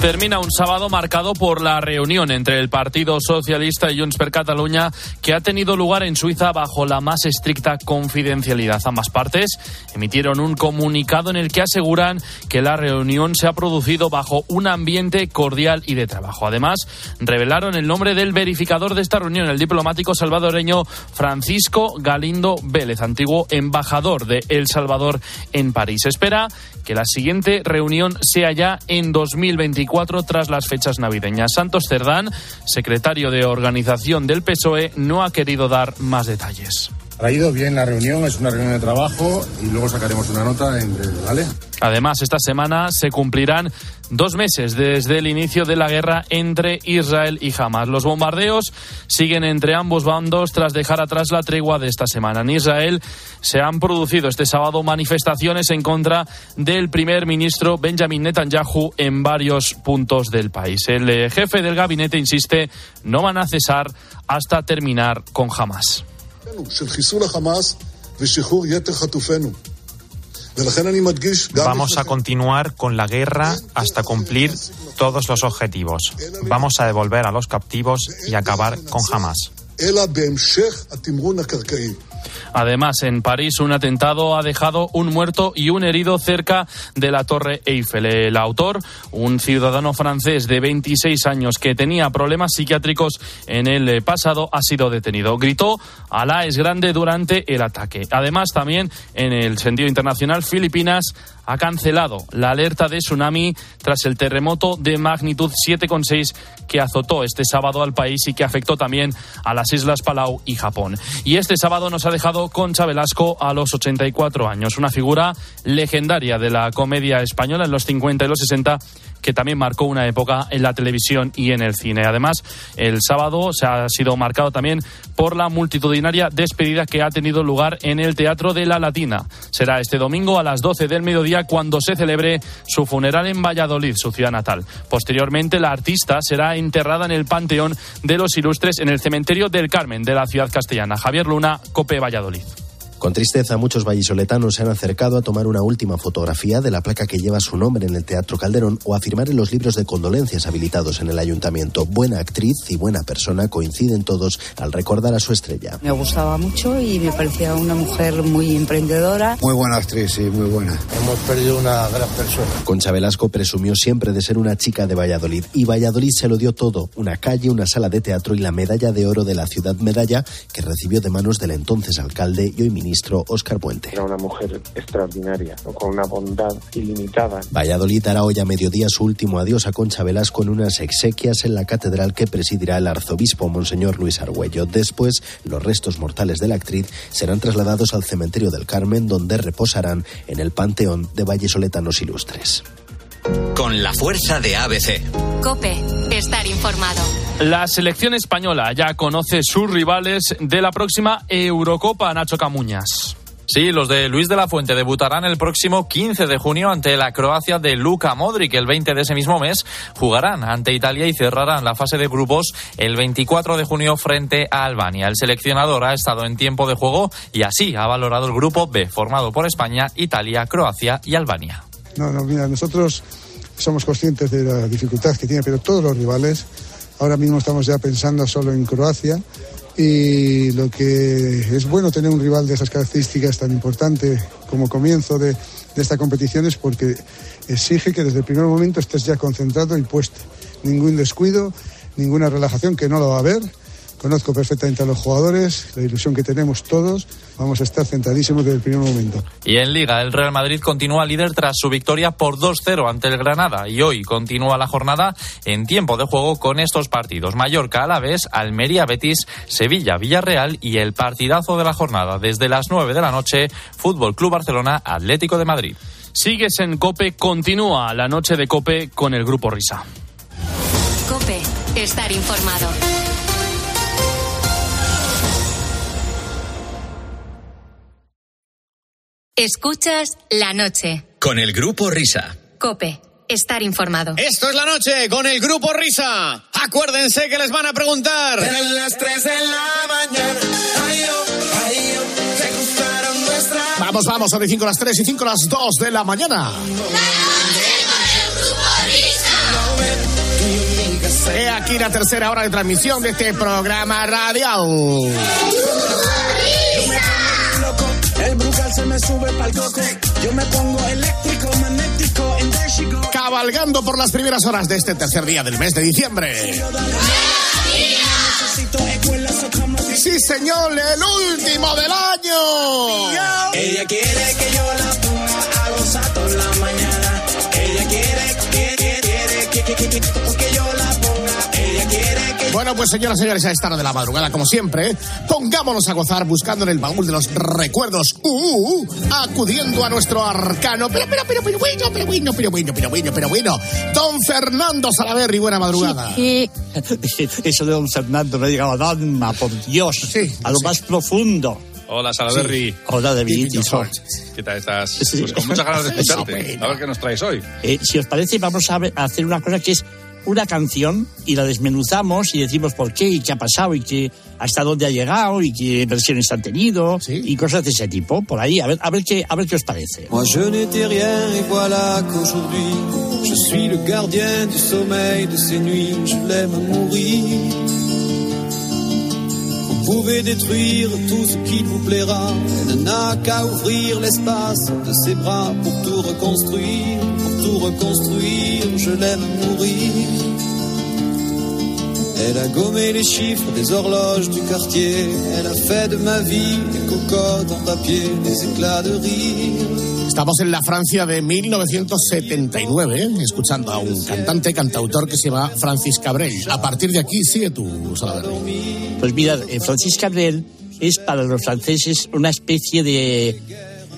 Termina un sábado marcado por la reunión entre el Partido Socialista y Junts per Catalunya que ha tenido lugar en Suiza bajo la más estricta confidencialidad. Ambas partes emitieron un comunicado en el que aseguran que la reunión se ha producido bajo un ambiente cordial y de trabajo. Además, revelaron el nombre del verificador de esta reunión, el diplomático salvadoreño Francisco Galindo Vélez, antiguo embajador de El Salvador en París. espera que la siguiente reunión sea ya en 2024 tras las fechas navideñas. Santos Cerdán, secretario de organización del PSOE, no ha querido dar más detalles. Ha ido bien la reunión, es una reunión de trabajo y luego sacaremos una nota en breve, ¿vale? Además, esta semana se cumplirán dos meses desde el inicio de la guerra entre Israel y Hamas. Los bombardeos siguen entre ambos bandos tras dejar atrás la tregua de esta semana. En Israel se han producido este sábado manifestaciones en contra del primer ministro Benjamin Netanyahu en varios puntos del país. El eh, jefe del gabinete insiste no van a cesar hasta terminar con Hamas. Vamos a continuar con la guerra hasta cumplir todos los objetivos. Vamos a devolver a los captivos y acabar con Hamas. Además, en París, un atentado ha dejado un muerto y un herido cerca de la Torre Eiffel. El autor, un ciudadano francés de 26 años que tenía problemas psiquiátricos en el pasado, ha sido detenido. Gritó, Alá es grande durante el ataque. Además, también en el sentido internacional, Filipinas ha cancelado la alerta de tsunami tras el terremoto de magnitud 7,6 que azotó este sábado al país y que afectó también a las Islas Palau y Japón. Y este sábado nos ha dejado Concha Velasco a los 84 años, una figura legendaria de la comedia española en los 50 y los 60 que también marcó una época en la televisión y en el cine. Además, el sábado se ha sido marcado también por la multitudinaria despedida que ha tenido lugar en el Teatro de la Latina. Será este domingo a las 12 del mediodía cuando se celebre su funeral en Valladolid, su ciudad natal. Posteriormente, la artista será enterrada en el Panteón de los Ilustres en el Cementerio del Carmen de la ciudad castellana. Javier Luna, Cope Valladolid. Con tristeza, muchos vallisoletanos se han acercado a tomar una última fotografía de la placa que lleva su nombre en el Teatro Calderón o a firmar en los libros de condolencias habilitados en el ayuntamiento. Buena actriz y buena persona coinciden todos al recordar a su estrella. Me gustaba mucho y me parecía una mujer muy emprendedora. Muy buena actriz, sí, muy buena. Hemos perdido una gran persona. Concha Velasco presumió siempre de ser una chica de Valladolid y Valladolid se lo dio todo, una calle, una sala de teatro y la medalla de oro de la ciudad medalla que recibió de manos del entonces alcalde y hoy ministro ministro Óscar Puente. Era una mujer extraordinaria, con una bondad ilimitada. Valladolid hará hoy a mediodía su último adiós a Concha Velasco en unas exequias en la catedral que presidirá el arzobispo Monseñor Luis Argüello. Después, los restos mortales de la actriz serán trasladados al cementerio del Carmen, donde reposarán en el Panteón de Vallesoletanos Ilustres. Con la fuerza de ABC. Cope, estar informado. La selección española ya conoce sus rivales de la próxima Eurocopa, Nacho Camuñas. Sí, los de Luis de la Fuente debutarán el próximo 15 de junio ante la Croacia de Luka Modric. El 20 de ese mismo mes jugarán ante Italia y cerrarán la fase de grupos el 24 de junio frente a Albania. El seleccionador ha estado en tiempo de juego y así ha valorado el grupo B, formado por España, Italia, Croacia y Albania. No, no, mira, nosotros somos conscientes de la dificultad que tiene, pero todos los rivales, ahora mismo estamos ya pensando solo en Croacia y lo que es bueno tener un rival de esas características tan importante como comienzo de, de esta competición es porque exige que desde el primer momento estés ya concentrado y puesto. Ningún descuido, ninguna relajación, que no lo va a haber Conozco perfectamente a los jugadores, la ilusión que tenemos todos. Vamos a estar centradísimos desde el primer momento. Y en Liga, el Real Madrid continúa líder tras su victoria por 2-0 ante el Granada. Y hoy continúa la jornada en tiempo de juego con estos partidos: Mallorca, Alavés, Almería, Betis, Sevilla, Villarreal y el partidazo de la jornada desde las 9 de la noche: Fútbol Club Barcelona, Atlético de Madrid. Sigues en Cope, continúa la noche de Cope con el Grupo Risa. Cope, estar informado. Escuchas la noche. Con el grupo Risa. Cope. Estar informado. Esto es la noche con el grupo Risa. Acuérdense que les van a preguntar. En las 3 de la mañana. Ay, oh, ay, oh, ¿te gustaron nuestra... Vamos, vamos, son de 5 a las 3 y 5 a las 2 de la mañana. He aquí la tercera hora de transmisión de este programa radial. Me sube pa'l coco. Yo me pongo eléctrico, magnético, Cabalgando por las primeras horas de este tercer día del mes de diciembre. Sí, señor, el último del año. Ella quiere que yo la ponga a gozar la Bueno, pues señoras y señores, a esta hora de la madrugada, como siempre, pongámonos a gozar buscando en el baúl de los recuerdos, uh, uh, uh acudiendo a nuestro arcano, pero, pero, pero, pero bueno, pero bueno, pero bueno, pero bueno, pero bueno, don Fernando Salaverri, buena madrugada. Sí, Eso de don Fernando me ha llegado a alma, por Dios, sí, a lo más profundo. Hola, Salaberry. Hola, David. ¿Qué tal estás? Pues con muchas ganas de escucharte. A ver qué nos traes hoy. Eh, si os parece, vamos a, hacer una cosa que es una canción y la desmenuzamos y decimos por qué y qué ha pasado y qué, hasta dónde ha llegado y qué versiones han tenido y cosas de ese tipo. Por ahí, a ver, a ver, qué, a ver qué os parece. Moi je n'étais rien et voilà qu'aujourd'hui je suis le gardien du sommeil de ces nuits. Je l'aime mourir. Vous pouvez détruire tout ce qui vous plaira. Elle n'a qu'à ouvrir l'espace de ses bras pour tout reconstruire, tout reconstruire. Je l'aime mourir. Elle a gommé les chiffres des horloges du quartier. Elle a fait de ma vie des cocottes en papier, des éclats de rire. Estamos en la Francia de 1979, ¿eh? escuchando a un cantante, cantautor que se llama Francis Cabrel. A partir de aquí, sigue tú, Salvador. Pues mira, eh, Francis Cabrel es para los franceses una especie de,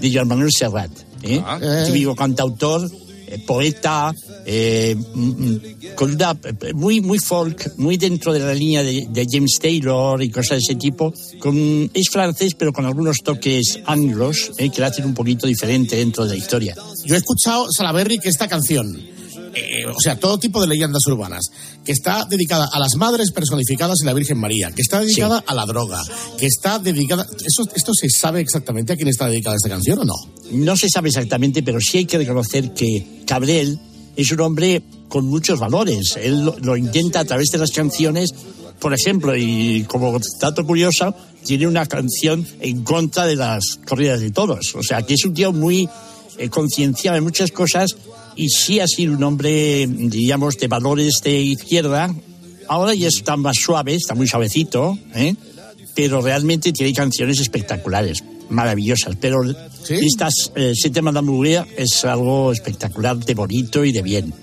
de Joan Manuel Serrat. ¿eh? Ah. Típico cantautor, eh, poeta, eh, mm, mm, con una muy muy folk, muy dentro de la línea de, James Taylor y cosas de ese tipo. Con, es francés, pero con algunos toques anglos eh, que la hacen un poquito diferente dentro de la historia. Yo he escuchado, Salaberry, que esta canción eh, o sea, todo tipo de leyendas urbanas, que está dedicada a las madres personificadas en la Virgen María, que está dedicada a la droga, que está dedicada... ¿Eso, ¿Esto se sabe exactamente a quién está dedicada esta canción o no? No se sabe exactamente, pero sí hay que reconocer que Cabrel es un hombre con muchos valores. Él lo, intenta a través de las canciones. Por ejemplo, y como dato curioso, tiene una canción en contra de las corridas de todos. O sea, que es un tío muy eh, concienciado en muchas cosas y sí ha sido un hombre, diríamos, de valores de izquierda. Ahora ya está más suave, está muy suavecito, ¿eh? pero realmente tiene canciones espectaculares, maravillosas. Pero estas, eh, Siete Madame es algo espectacular, de bonito y de bien.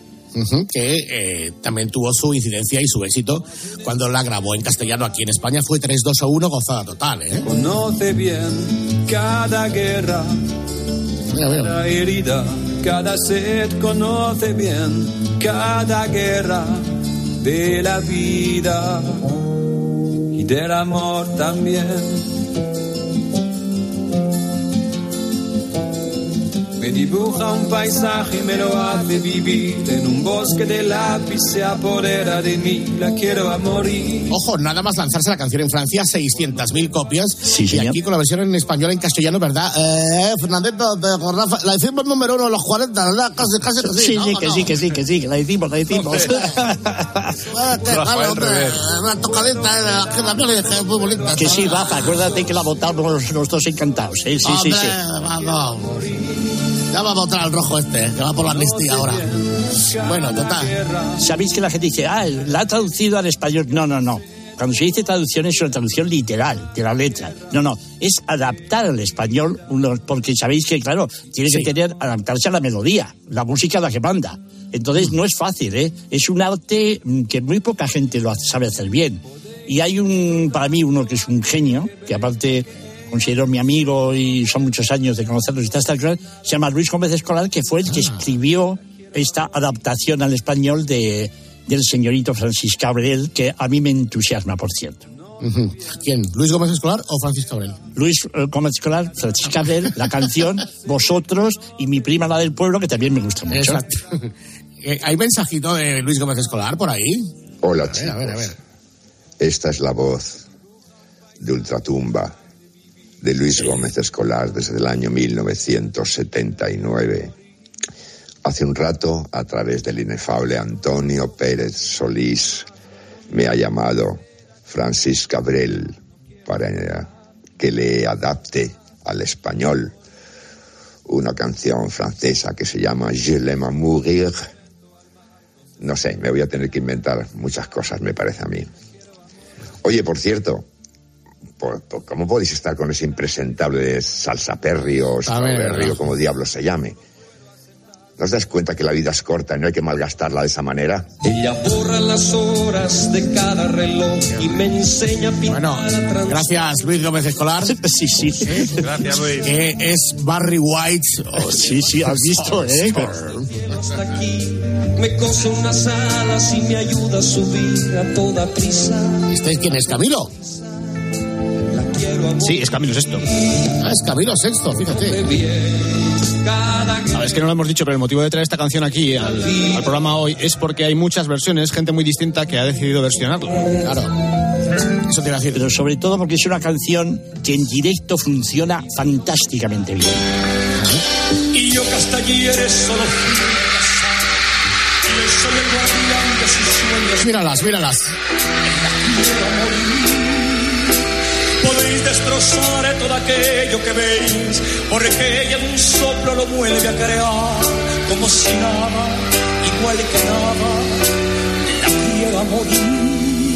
que eh, también tuvo su incidencia y su éxito cuando la grabó en castellano aquí en España. Fue 3, 2 a 1, gozada total. ¿eh? Conoce bien cada guerra, cada herida, cada sed. Conoce bien cada guerra de la vida y del amor también Me dibuja un paisaje y me lo hace vivir. En un bosque de lápiz se apodera de mí. La quiero a morir. Ojo, nada más lanzarse la canción en Francia, 600.000 copias. Sí, y aquí con la versión en español, en castellano, ¿verdad? Eh, Fernandito, de Rafa, la hicimos número uno en los 40, ¿verdad? Casi, casi que sí. Sí, sí, que sí, que sí, que sí, que la hicimos, la hicimos. Una tocadita, que la muy bonita. Que sí, Rafa, acuérdate que la votamos los dos encantados. ¿eh? Sí, sí, sí. Vamos. Ya va a votar al rojo este, que va por la amnistía ahora. Bueno, total. ¿Sabéis que la gente dice, ah, la ha traducido al español? No, no, no. Cuando se dice traducción es una traducción literal de la letra. No, no, es adaptar al español, porque sabéis que, claro, tiene que tener, adaptarse a la melodía, la música a la que manda. Entonces no es fácil, ¿eh? Es un arte que muy poca gente lo sabe hacer bien. Y hay un, para mí, uno que es un genio, que aparte considero mi amigo y son muchos años de conocerlo, está se llama Luis Gómez Escolar, que fue el que ah. escribió esta adaptación al español de, del señorito Francis Cabrel, que a mí me entusiasma, por cierto. ¿Quién? ¿Luis Gómez Escolar o Francis Cabrel? Luis eh, Gómez Escolar, Francis Cabrel, la canción, vosotros y mi prima la del pueblo, que también me gusta mucho. Exacto. Eh, ¿Hay mensajito de Luis Gómez Escolar por ahí? Hola, chicos. Esta es la voz de Ultratumba de Luis Gómez Escolar desde el año 1979. Hace un rato, a través del inefable Antonio Pérez Solís, me ha llamado Francis Cabrel para que le adapte al español una canción francesa que se llama Je l'aime mourir. No sé, me voy a tener que inventar muchas cosas, me parece a mí. Oye, por cierto, ¿cómo podéis estar con ese impresentable salsa perri o perri o como diablo se llame? ¿No os das cuenta que la vida es corta y no hay que malgastarla de esa manera? Ella borra las horas de cada reloj y me enseña a pintar Bueno, gracias Luis Gómez Escolar. Sí, sí. Gracias Luis. Que es Barry White. Sí, sí, has visto, ¿eh? hasta aquí. Me cose unas alas y me ayuda a subir a toda prisa. ¿Este quién es Camilo? Sí, es Camilo Sexto. Ah, es Camilo Sexto, fíjate. Sabes que no lo hemos dicho, pero el motivo de traer esta canción aquí al, al programa hoy es porque hay muchas versiones, gente muy distinta que ha decidido versionarla. Claro. Eso te iba a decir. Pero sobre todo porque es una canción que en directo funciona fantásticamente bien. Y yo ayer solo fui Yo Podéis destrozar todo aquello que veis, porque ella en un soplo lo vuelve a crear, como si nada, igual que nada, la quiera morir.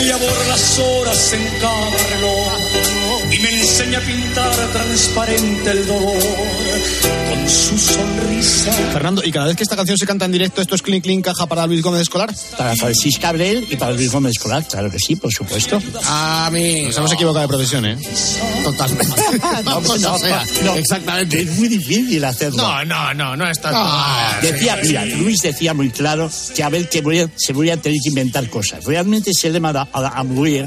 Ella borra las horas en cada reloj y me enseña a pintar transparente el dolor con su sonrisa. Fernando, y cada vez que esta canción se canta en directo, ¿esto es clink clink caja para Luis Gómez Escolar? Para Francis Cabrel y para Luis Gómez Escolar, claro que sí, por supuesto. A mí. Nos hemos equivocado de profesión, ¿eh? Totalmente. no, pues no, sea, no. Exactamente. Es muy difícil hacerlo. No, no, no, no está. Ah, decía, mira, Luis decía muy claro que a ver que voy a- se voy a tener que inventar cosas. Realmente se le a, a, a morir.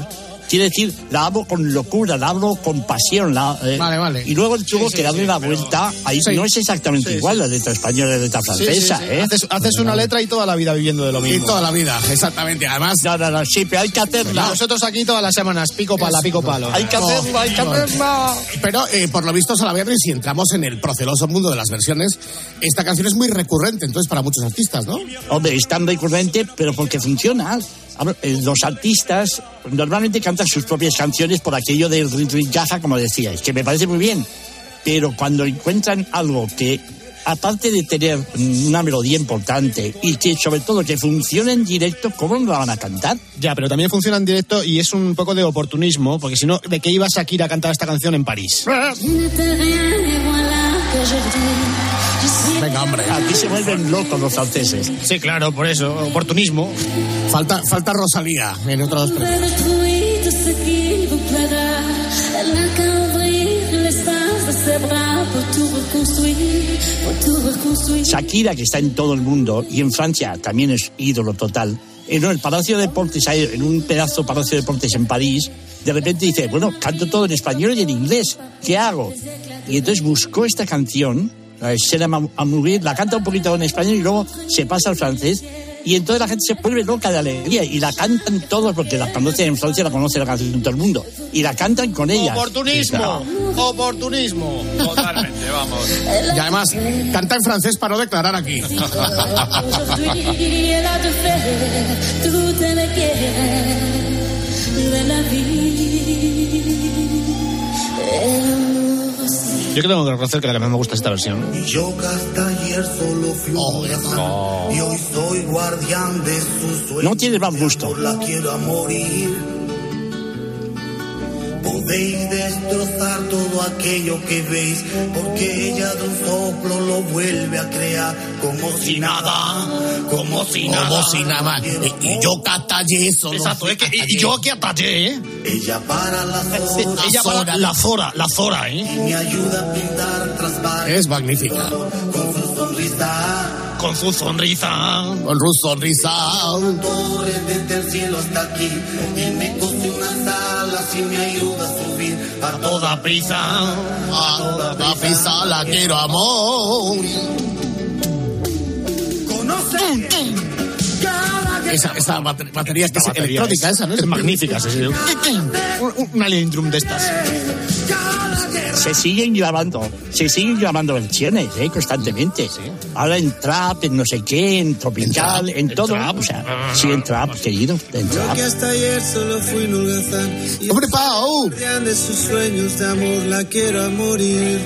Quiere decir, la hablo con locura, la hablo con pasión. La, eh, Vale, vale. Y luego tuvo Sí, que darle la pero- vuelta. Ahí no es exactamente igual la letra española y la letra francesa. ¿eh? Haces, haces una letra y toda la vida viviendo de lo mismo. Y toda la vida, exactamente. Además, No, no, no, sí, pero hay que hacerla. Nosotros aquí todas las semanas, pico pala, pico palo. Hay que hacerla, hay que hacerla. Pero eh, por lo visto, Salaberry, si entramos en el proceloso mundo de las versiones, esta canción es muy recurrente, entonces, para muchos artistas, ¿no? Hombre, es tan recurrente, pero porque funciona. Eh, Los artistas normalmente cantan sus propias canciones por aquello del rin rin caja, como decíais, que me parece muy bien. Pero cuando encuentran algo que, aparte de tener una melodía importante y que sobre todo que funcione en directo, ¿cómo no la van a cantar? Ya, pero también funciona en directo y es un poco de oportunismo, porque si no, ¿de qué iba Shakira a cantar esta canción en París? Venga, hombre. Aquí se vuelven locos los franceses. Sí, claro, por eso, oportunismo. Falta, falta Rosalía en otros premios. Shakira, que está en todo el mundo y en Francia también es ídolo total. En el Palacio de Deportes, en un pedazo Palacio de Deportes en París, de repente dice, bueno, canto todo en español y en inglés, ¿qué hago? Y entonces buscó esta canción, la de Sera Amour, la canta un poquito en español y luego se pasa al francés. Y entonces la gente se vuelve loca de alegría y la cantan todos porque la conocen en Francia, la conoce la canción todo el mundo. Y la cantan con ella. Oportunismo, oportunismo. Totalmente, vamos. Y además, canta en francés para no declarar aquí. Yo que tengo que reconocer que la que más me gusta es esta versión. Yo que hasta ayer solo fui un gusano, y hoy soy guardián de. No mal gusto. La quiero a morir. Podéis destrozar todo aquello que veis, porque ella de un soplo lo vuelve a crear como si nada, como si nada. Como si nada. Y, y yo que hasta ayer solo Exacto, fui es que hasta y yo aquí atallé, ¿eh? Ella para Ella la zora, la zora, y ¿eh? me ayuda a pintar Es magnífica. con su sonrisa. Con su sonrisa. Con su sonrisa. torre desde el cielo hasta aquí y me cose unas alas y me ayuda a subir a Toda prisa. A toda prisa la quiero amor. conoce Esa, esa bate- batería batería electrónica, es- esa, ¿no? Es magnífica, sí, sí. Un- un- Una line drum de estas. Se siguen grabando, se siguen grabando versiones, ¿eh? constantemente. Ahora en trap, en no sé qué, en tropical, en, todo. O sea, sí, en trap, querido, en trap. Que hasta ayer solo fui un holgazán. ¡Hombre, Pau! de sus sueños de amor la quiero a morir.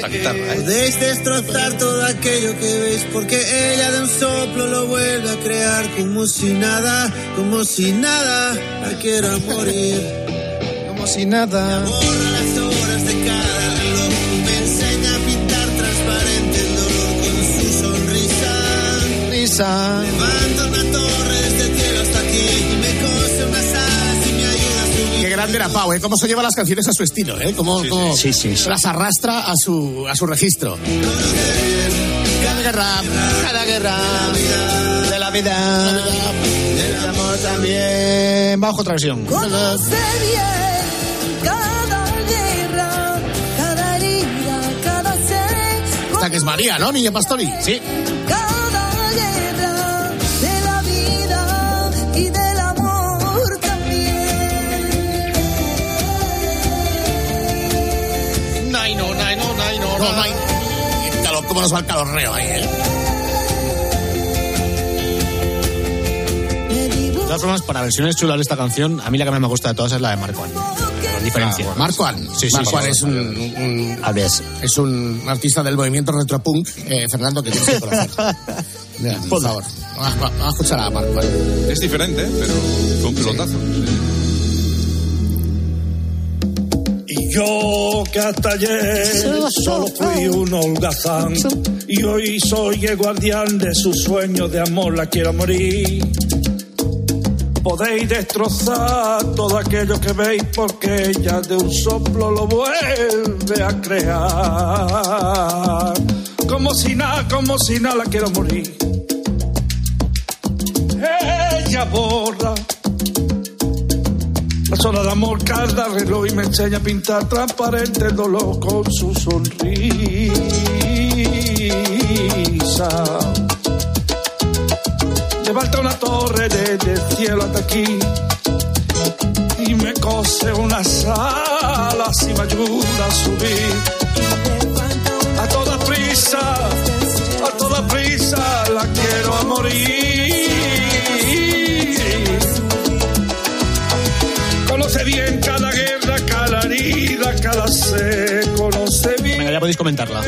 La guitarra, ¿eh? Podéis destrozar todo aquello que veis porque ella de un soplo lo vuelve a crear como si nada, como si nada la quiero a morir. Como si nada. Pau, ¿eh? Cómo se lleva las canciones a su estilo, ¿eh? Cómo, cómo Sí, sí, sí. las arrastra a su, a su registro. Cada guerra, cada guerra De la vida. Del amor también. Bajo otra versión. Esta que es María, ¿no, Niña Pastori? Sí. Cada guerra de la vida y del amor también. Nai, no, nai, no, nai, no, no, nai. Y calor, ¿Cómo nos va el calorreo ahí, eh? De todas formas, para versiones chulas de esta canción, a mí la que más me gusta de todas es la de Marco Antonio. Diferencia. Marco An. Sí, sí, Marco sí, An sí. es un, un- ver, es un artista del movimiento retropunk, eh, Fernando, que tienes que conocer. Mira, por favor. Vamos, a- a escuchar a Marco An. Es diferente, pero fue un pelotazo. Y yo que hasta ayer solo fui un holgazán y hoy soy el guardián de sus sueños de amor, la quiero morir. Podéis destrozar todo aquello que veis porque ella de un soplo lo vuelve a crear. Como si nada, como si nada la quiero morir. Ella borra las horas de amor cada reloj y me enseña a pintar transparente el dolor con su sonrisa. Levanta una torre desde el cielo hasta aquí y me cose unas alas y me ayuda a subir. A toda prisa, a toda prisa la quiero a morir. Conoce bien cada guerra, cada herida, cada ser. Ya podéis comentarla.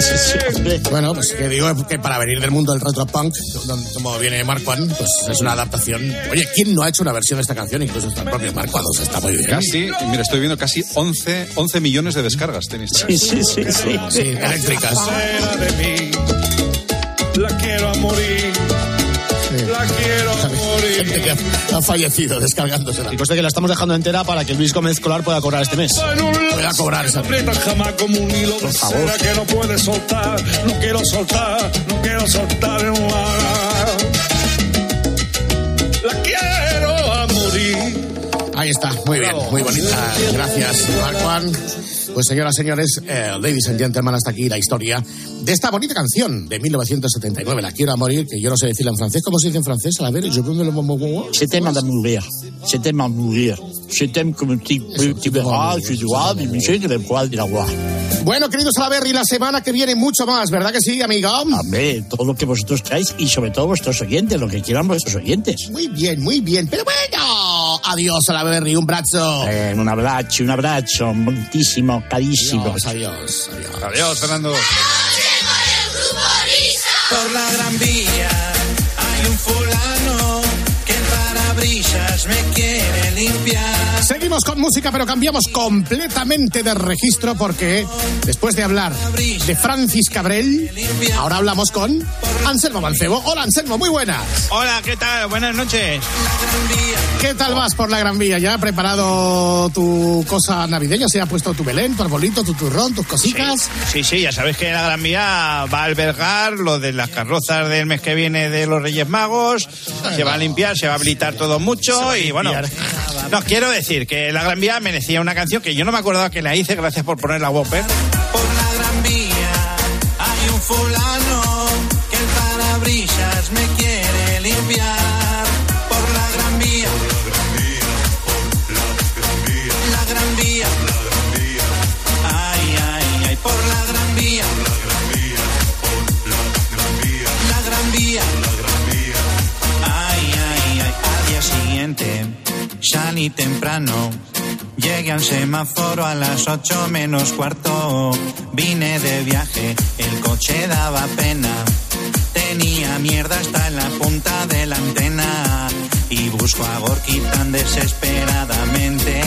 Bueno, pues que digo que para venir del mundo del retropunk, donde- como viene Marco An, pues es una adaptación. Oye, ¿quién no ha hecho una versión de esta canción? Incluso hasta el propio Marco An, o sea, está muy bien. Casi, mira, estoy viendo casi 11, 11 millones de descargas tenéis. sí, sí, sí, sí. Sí, eléctricas. Que ha- ha fallecido descargándosela. Y conste que la estamos dejando entera para que Luis Gómez Colar pueda cobrar este mes. En un Voy a cobrar esa. jamás como un hilo de cera que no puede soltar. No quiero soltar, no quiero soltar. La quiero a morir. Ahí está, muy bien, muy bonita. Gracias, Marco An. Pues señoras, señores, eh, ladies and gentlemen, hasta aquí la historia de esta bonita canción de 1979, La quiero a morir, que yo no sé decirla en francés. ¿Cómo se dice en francés? A la ver, peux me le Je t'aime à mourir. Je t'aime à mourir. Je t'aime comme tu, tu verras, je dois, mais je ne de la voix. Bueno, queridos Salaberry, la semana que viene mucho más, ¿verdad que sí, amigo? Hombre, todo lo que vosotros traéis y sobre todo vuestros oyentes, lo que quieran vuestros oyentes. Muy bien, muy bien. Pero bueno, adiós Salaberry, un brazo. Eh, un abrazo, un abrazo, moltísimo, carísimo. Adiós, adiós, adiós. Adiós, Fernando. Por la gran vía hay un fulano que el parabrisas me quiere limpiar. Seguimos con música, pero cambiamos completamente de registro porque después de hablar de Francis Cabrel, ahora hablamos con Anselmo Mancebo. Hola Anselmo, muy buenas. Hola, ¿qué tal? Buenas noches. ¿Qué tal vas por la Gran Vía? ¿Ya has preparado tu cosa navideña? ¿Se ha puesto tu Belén, tu arbolito, tu turrón, tus cositas? Sí, sí, ya sabes que la Gran Vía va a albergar lo de las carrozas del mes que viene de los Reyes Magos, se va a limpiar, se va a habilitar todo mucho y bueno, no, quiero decir que la Gran Vía merecía una canción que yo no me acordaba que la hice, gracias por poner la Whopper. Por la gran vía hay un fulano que el parabrisas me quiere limpiar. Salí temprano, llegué al semáforo a las ocho menos cuarto. Vine de viaje, el coche daba pena. Tenía mierda hasta en la punta de la antena. Y busco a Gorky tan desesperadamente.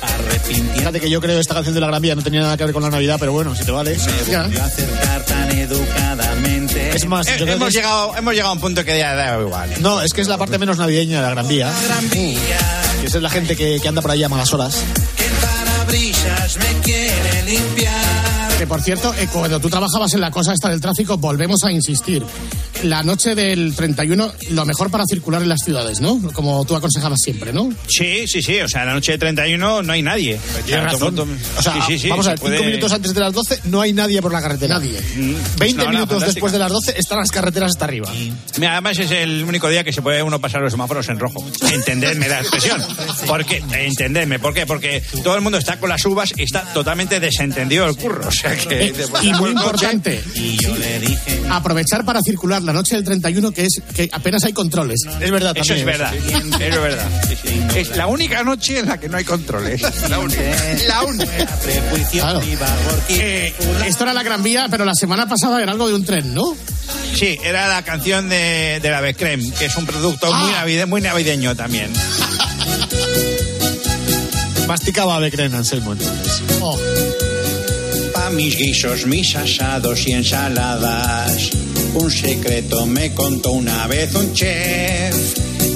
Arrepintiendo. Fíjate que yo creo que esta canción de la Gran Vía no tenía nada que ver con la Navidad, pero bueno, si te vale. Me a acercar tan educadamente. Es más, Eh, yo creo hemos, que es- llegado, hemos llegado a un punto que ya da igual. ¿eh? No, es que es la parte menos navideña de la Gran Vía. Gran Vía, Esa es la gente que, que anda por ahí a malas horas. que parabrisas me quiere limpiar. Que por cierto, eh, cuando tú trabajabas en la cosa esta del tráfico, volvemos a insistir. La noche del 31, lo mejor para circular en las ciudades, ¿no? Como tú aconsejabas siempre, ¿no? Sí, sí, sí. O sea, la noche de 31 no hay nadie. Tienes razón. O sea, Sí, sí, sí, vamos a ver, cinco puede- minutos antes de las 12 no hay nadie por la carretera. Nadie. Mm, 20 no, no, minutos fantástica. después de las 12 están las carreteras hasta arriba. Mira, además es el único día que se puede uno pasar los semáforos en rojo. Entendedme la expresión. Porque, entendedme, ¿por qué? Porque todo el mundo está con las uvas y está totalmente desentendido el curro. O sea que. Eh, y muy coche- importante, Y yo le dije, aprovechar para circular la noche del 31, que es que apenas hay controles. Es verdad, Eso también. es verdad. Eso es verdad. Sí, sí. Es la única noche en la que no hay controles. La única. La única. Claro. Eh, esto era la Gran Vía, pero la semana pasada era algo de un tren, ¿no? Sí, era la canción de, de la Becrem, que es un producto muy, Ah. navide- muy navideño también. Masticaba Becren Anselmo entonces. Oh, Pa' mis guisos, mis asados y ensaladas. Un secreto me contó una vez un chef.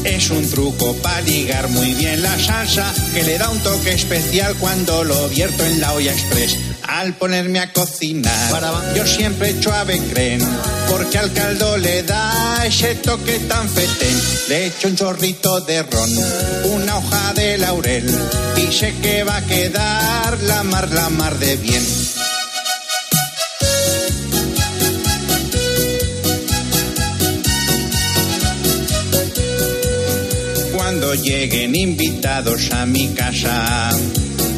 Es un truco para ligar muy bien la salsa que le da un toque especial cuando lo vierto en la olla express. Al ponerme a cocinar, yo siempre echo ave creme porque al caldo le da ese toque tan fetén. Le echo un chorrito de ron, una hoja de laurel y sé que va a quedar la mar, la mar de bien. Cuando lleguen invitados a mi casa,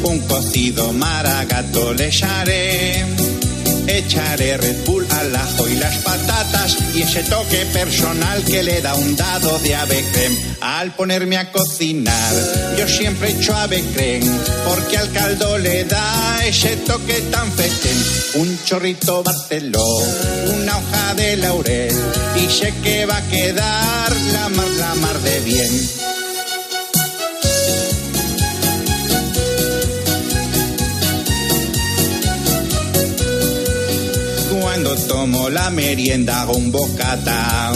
un cocido maragato les haré. Echaré Red Bull al ajo y las patatas y ese toque personal que le da un dado de ave creme. Al ponerme a cocinar, yo siempre echo ave creme porque al caldo le da ese toque tan fetén. Un chorrito barceló, una hoja de laurel y sé que va a quedar la mar, la mar de bien. Cuando tomo la merienda hago un bocata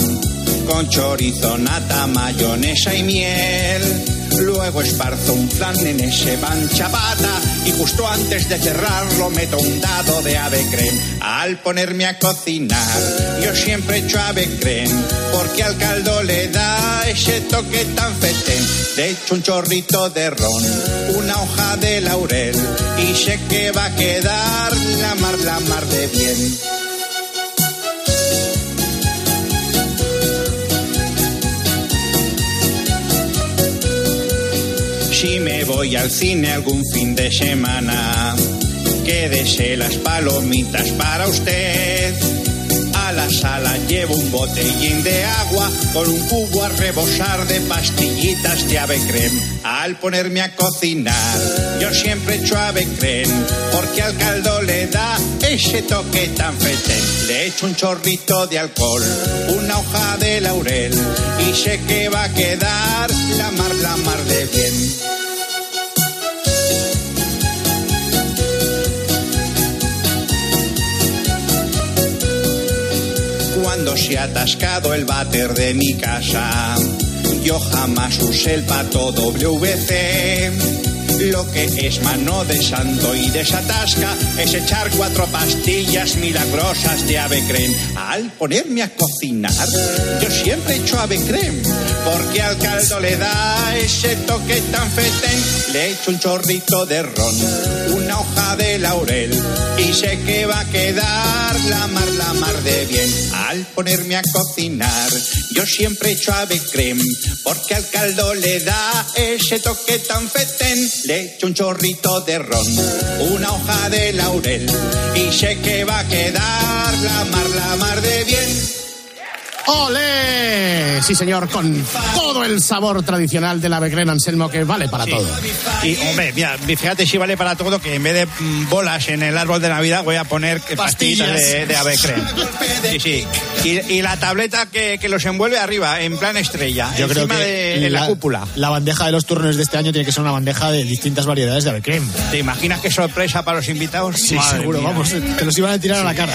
con chorizo, nata, mayonesa y miel. Luego esparzo un flan en ese pan chapata y justo antes de cerrarlo meto un dado de ave creme. Al ponerme a cocinar, yo siempre echo ave creme porque al caldo le da ese toque tan fetén. Le echo un chorrito de ron, una hoja de laurel y sé que va a quedar la mar, la mar de bien. Si me voy al cine algún fin de semana, quédese las palomitas para usted. A la sala llevo un botellín de agua con un cubo a rebosar de pastillitas de ave creme. Al ponerme a cocinar, yo siempre echo ave creme porque al caldo le da ese toque tan fetén. Le echo un chorrito de alcohol, una hoja de laurel y sé que va a quedar la mar, la mar de bien. Cuando se ha atascado el váter de mi casa, yo jamás usé el pato WC. Lo que es mano de santo y desatasca es echar cuatro pastillas milagrosas de ave creme. Al ponerme a cocinar, yo siempre echo ave creme, porque al caldo le da ese toque tan fetén. Le echo un chorrito de ron, una hoja de laurel, y sé que va a quedar la mar, la mar de bien. Al ponerme a cocinar, yo siempre echo ave creme, porque al caldo le da ese toque tan fetén. Le echo un chorrito de ron, una hoja de laurel, y sé que va a quedar la mar, la mar de bien. ¡Ole! Sí, señor, con todo el sabor tradicional del Avecren Anselmo que vale para todo. Y, hombre, mira, fíjate si vale para todo que en vez de bolas en el árbol de Navidad voy a poner pastillas, de, de Avecren. Sí, sí. Y, y la tableta que, que, los envuelve arriba, en plan estrella, Yo encima creo que de, la, cúpula. La bandeja de los turrones de este año tiene que ser una bandeja de distintas variedades de Avecren. ¿Te imaginas qué sorpresa para los invitados? Sí, Madre seguro, mía. vamos, te los iban a tirar sí. a la cara.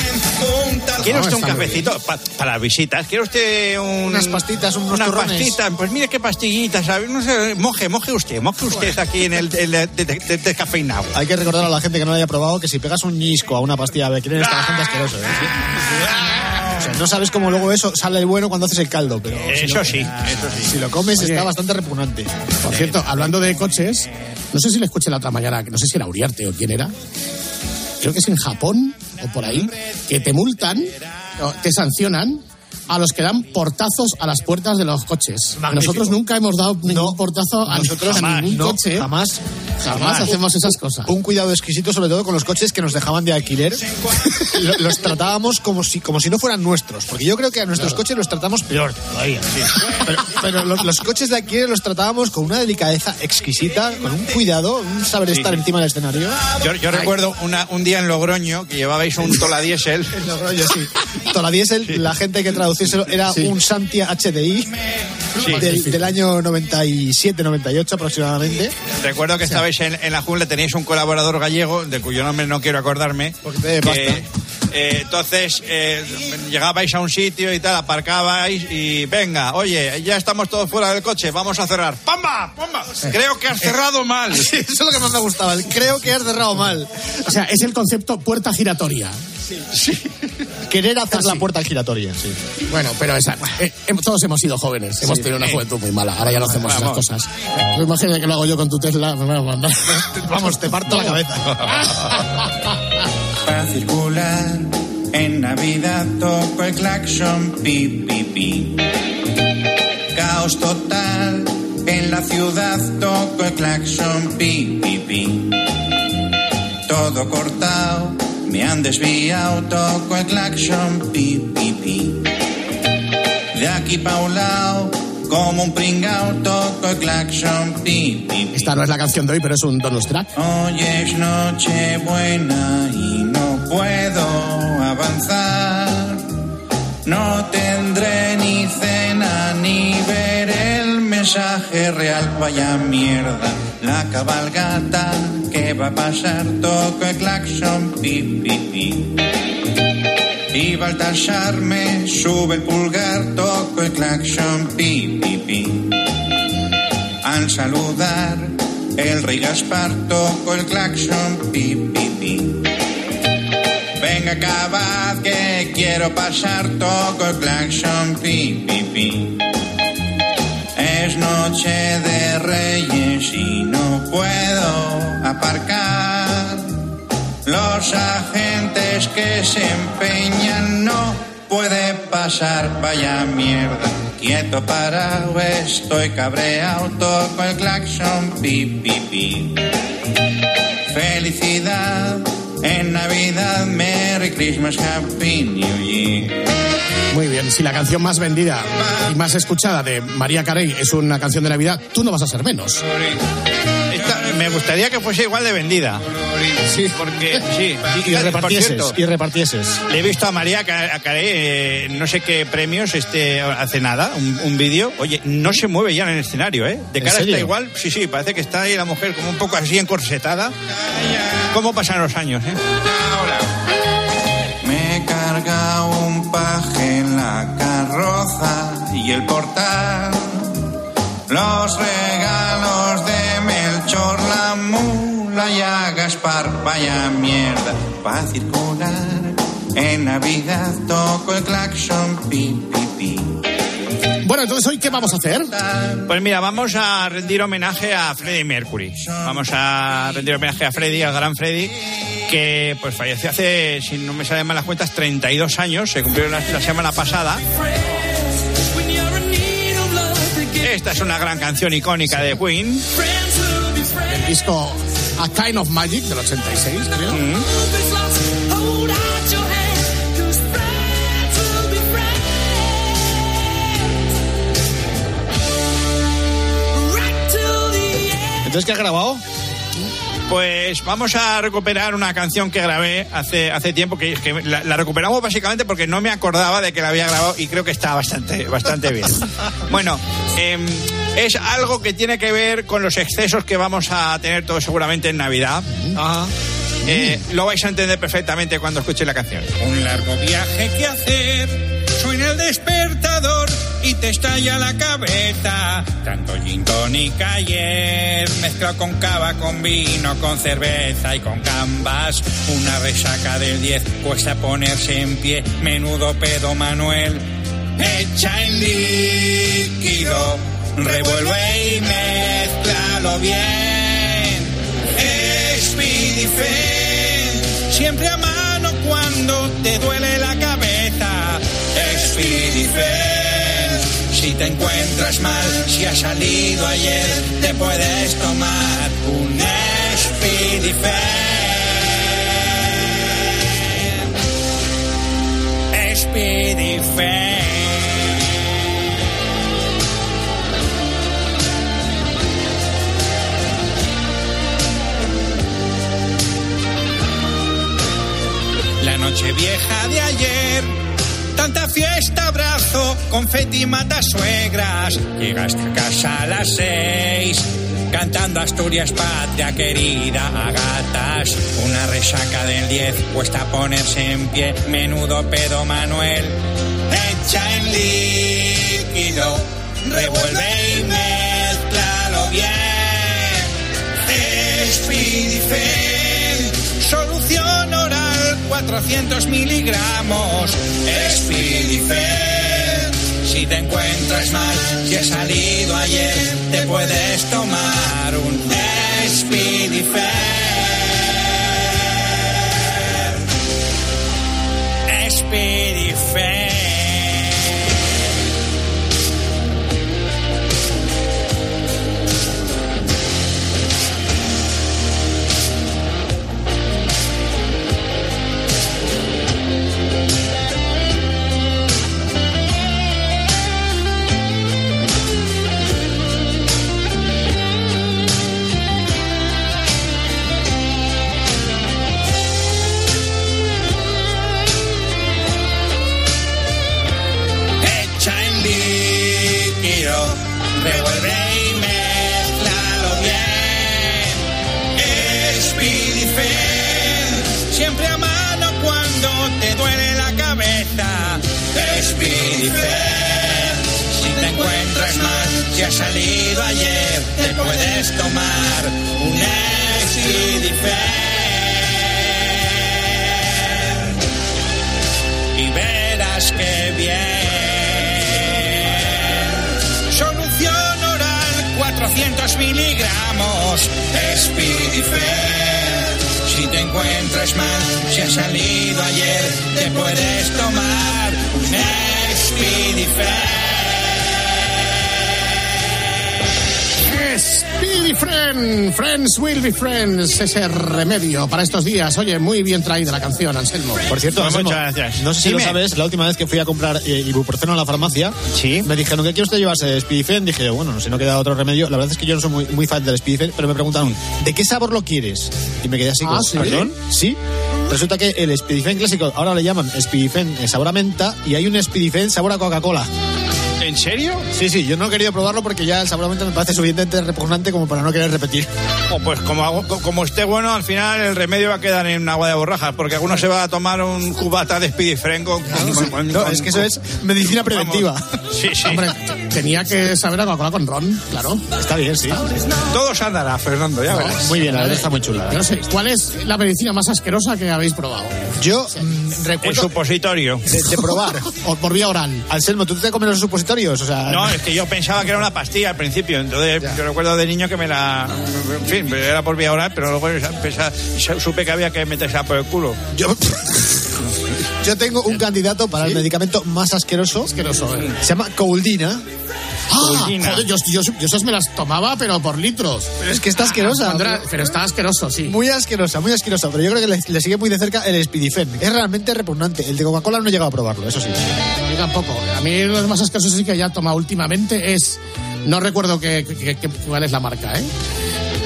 ¿Quiere usted un cafecito pa, para las visitas? ¿Quiere usted un, unas pastitas, unos unas turrones? pastitas? Pues mire qué pastillitas, ¿sabes? No sé, moje, moje usted, moje usted aquí en el, el, el de, de, descafeinado. Hay que recordar a la gente que no lo haya probado que si pegas un ñisco a una pastilla de Avecren está la gente asqueroso. ¿eh? O sea, no sabes cómo luego eso sale el bueno cuando haces el caldo, pero eso si lo, sí, eso sí. Si lo comes Oye, está bastante repugnante. Por cierto, hablando de coches, no sé si le escuché la otra mañana, no sé si era Uriarte o quién era. Creo que es en Japón o por ahí, que te multan, te sancionan a los que dan portazos a las puertas de los coches. Magnífico. Nosotros nunca hemos dado ningún no, portazo a, nosotros jamás, a ningún no, coche. Jamás, jamás, jamás hacemos esas cosas. Un cuidado exquisito, sobre todo con los coches que nos dejaban de alquiler. los tratábamos como si, como si no fueran nuestros. Porque yo creo que a nuestros claro. coches los tratamos peor todavía. Sí. Pero, pero los, los, coches de alquiler los tratábamos con una delicadeza exquisita, con un cuidado, un saber sí. estar encima del escenario. Yo, yo recuerdo una, un día en Logroño que llevabais un Tola Diesel. en Logroño, sí. Tola Diesel, sí. la gente que era sí. un Santia HDI sí, del, del, año 97-98 aproximadamente. Recuerdo que o sea, estabais en, en, la jungla, tenéis un colaborador gallego, de cuyo nombre no quiero acordarme. Porque te eh, entonces eh, llegabais a un sitio y tal, aparcabais y venga, oye, ya estamos todos fuera del coche, vamos a cerrar. ¡Pamba! ¡Pamba! Creo que has cerrado mal. Sí, eso es lo que más me gustaba, creo que has cerrado mal. O sea, es el concepto puerta giratoria. Sí. sí. Querer hacer Casi. la puerta giratoria, sí. Bueno, pero esa, eh, todos hemos sido jóvenes, sí. hemos tenido una juventud muy mala, ahora ya no hacemos esas cosas. Pues imagina que lo hago yo con tu Tesla. Vamos, te parto la cabeza. Para circular en Navidad toco el claxon pi pi pi. Caos total en la ciudad toco el claxon pi pi pi. Todo cortado, me han desviado, toco el claxon pi pi pi. De aquí pa' un lado, como un pringao, toco el claxon pi pi pi. Esta no es la canción de hoy, pero es un bonus track. Hoy es noche buena y no puedo avanzar. No tendré ni cena ni ver mensaje real. Vaya mierda, la cabalgata que va a pasar. Toco el claxon, pi, pi, pi. Y Baltasar me sube el pulgar. Toco el claxon, pi, pi, pi. Al saludar, el rey Gaspar toco el claxon, pi, pi, pi. Venga, cabad, que quiero pasar, toco el claxon, pi, pi, pi. Es noche de reyes y no puedo aparcar. Los agentes que se empeñan no puede pasar, vaya mierda. Quieto parado, estoy cabreado, toco el claxon, pi, pi, pi. Felicidad en Navidad, Merry Christmas, Happy New Year. Muy bien, si la canción más vendida y más escuchada de María Carey es una canción de Navidad, tú no vas a ser menos. Esta, me gustaría que fuese igual de vendida. Sí, porque sí. Y, y repartieses. Cierto, y repartieses. Le he visto a María Carey, eh, no sé qué premios, este hace nada, un, un vídeo. Oye, no se mueve ya en el escenario, ¿eh? De cara está igual. Sí, sí, parece que está ahí la mujer como un poco así encorsetada. ¿Cómo pasan los años, eh? Me carga un paje en la carroza y el portal. Los regalos de Melchor, la mula y a Gaspar, vaya mierda, va a circular. En Navidad toco el claxon, pi, pi, pi. Bueno, entonces hoy qué vamos a hacer? Pues mira, vamos a rendir homenaje a Freddie Mercury. Vamos a rendir homenaje a Freddie, al gran Freddie, que pues falleció hace, si no me salen mal las cuentas, 32 años, se cumplió la, la semana pasada. Esta es una gran canción icónica de Queen el disco A Kind of Magic del 86, creo. Mm. Entonces, ¿qué has grabado? Pues vamos a recuperar una canción que grabé hace, hace tiempo, que, la, recuperamos básicamente porque no me acordaba de que la había grabado y creo que está bastante, bastante bien. Bueno, eh, es algo que tiene que ver con los excesos que vamos a tener todos seguramente en Navidad. Ajá. Eh, lo vais a entender perfectamente cuando escuchéis la canción. Un largo viaje que hacer, suena el despertador y te estalla la cabeza. Tanto gin tonic ayer, mezclado con cava, con vino, con cerveza y con gambas. Una resaca del 10, cuesta ponerse en pie. Menudo pedo Manuel, echa en líquido, revuelve y mezclalo bien. Speedy Fen, siempre a mano cuando te duele la cabeza. Speedy Fen, si te encuentras mal, si has salido ayer, te puedes tomar un Speedy Fen. La noche vieja de ayer, tanta fiesta, abrazo, confeti mata suegras. Llegaste a casa a las seis, cantando Asturias patria querida a gatas. Una resaca del 10, cuesta ponerse en pie, menudo pedo Manuel. Echa en líquido, revuelve y mezclalo bien. Oral, 400 miligramos. Speedifen, si te encuentras mal, si has salido ayer, te puedes tomar un Speedifen. Has salido ayer, te puedes tomar un Speedifen. y verás que bien. Solución oral, 400 miligramos. Speedifen. Si te encuentras mal, si has salido ayer, te puedes tomar un Speedifen. Speedy Friend, Friends will be friends, ese remedio para estos días. Oye, muy bien traída la canción, Anselmo. Por cierto, Anselmo, muchas gracias. no sé si Dime. lo sabes, la última vez que fui a comprar eh, ibuprofeno a la farmacia, me dijeron, ¿qué quiere usted llevarse? Speedifen. Dije, bueno, si no queda otro remedio. La verdad es que yo no soy muy, muy fan del Speedifen, pero me preguntaron, ¿de qué sabor lo quieres? Y me quedé así Ah, ¿sí? ¿perdón? Sí. Resulta que el Speedifen clásico ahora le llaman Speedifen eh, sabor a menta y hay un Speedifen sabor a Coca-Cola. ¿En serio? Sí, sí, yo no he querido probarlo porque ya menta me parece suficientemente repugnante como para no querer repetir. Oh, pues como, hago- como esté bueno, al final el remedio va a quedar en agua de borrajas, porque alguno se va a tomar un cubata de Speedifen con, con- con- No, con- es que eso es medicina preventiva. Sí, sí. Hombre, tenía que saber a Coca-Cola con ron, claro. Está bien, sí. Todos andará, Fernando, ya verás. Muy bien, la verdad está muy chula. Yo no sé, ¿cuál es la medicina más asquerosa que habéis probado? Yo mm, El recuerdo supositorio. de, de probar. O por vía oral. Anselmo, ¿tú te comes los supositorios? O sea, No, es que yo pensaba que era una pastilla al principio, entonces yo recuerdo de niño que me la... En fin, era por vía oral, pero luego supe que había que meterse por el culo. yo, yo tengo un candidato para el medicamento más asqueroso. Asqueroso, ¿eh? Se llama Couldina. Ah, joder, yo, yo, yo esas me las tomaba, pero por litros. Pero es que está asquerosa. Pero está asqueroso, sí. Muy asquerosa, muy asquerosa. Pero yo creo que le, le sigue muy de cerca el Speedifen. Es realmente repugnante. El de Coca-Cola no he llegado a probarlo, eso sí. Yo tampoco. A mí los más asquerosos sí que ya tomado últimamente es... No recuerdo qué, qué- qué- cuál es la marca, ¿eh?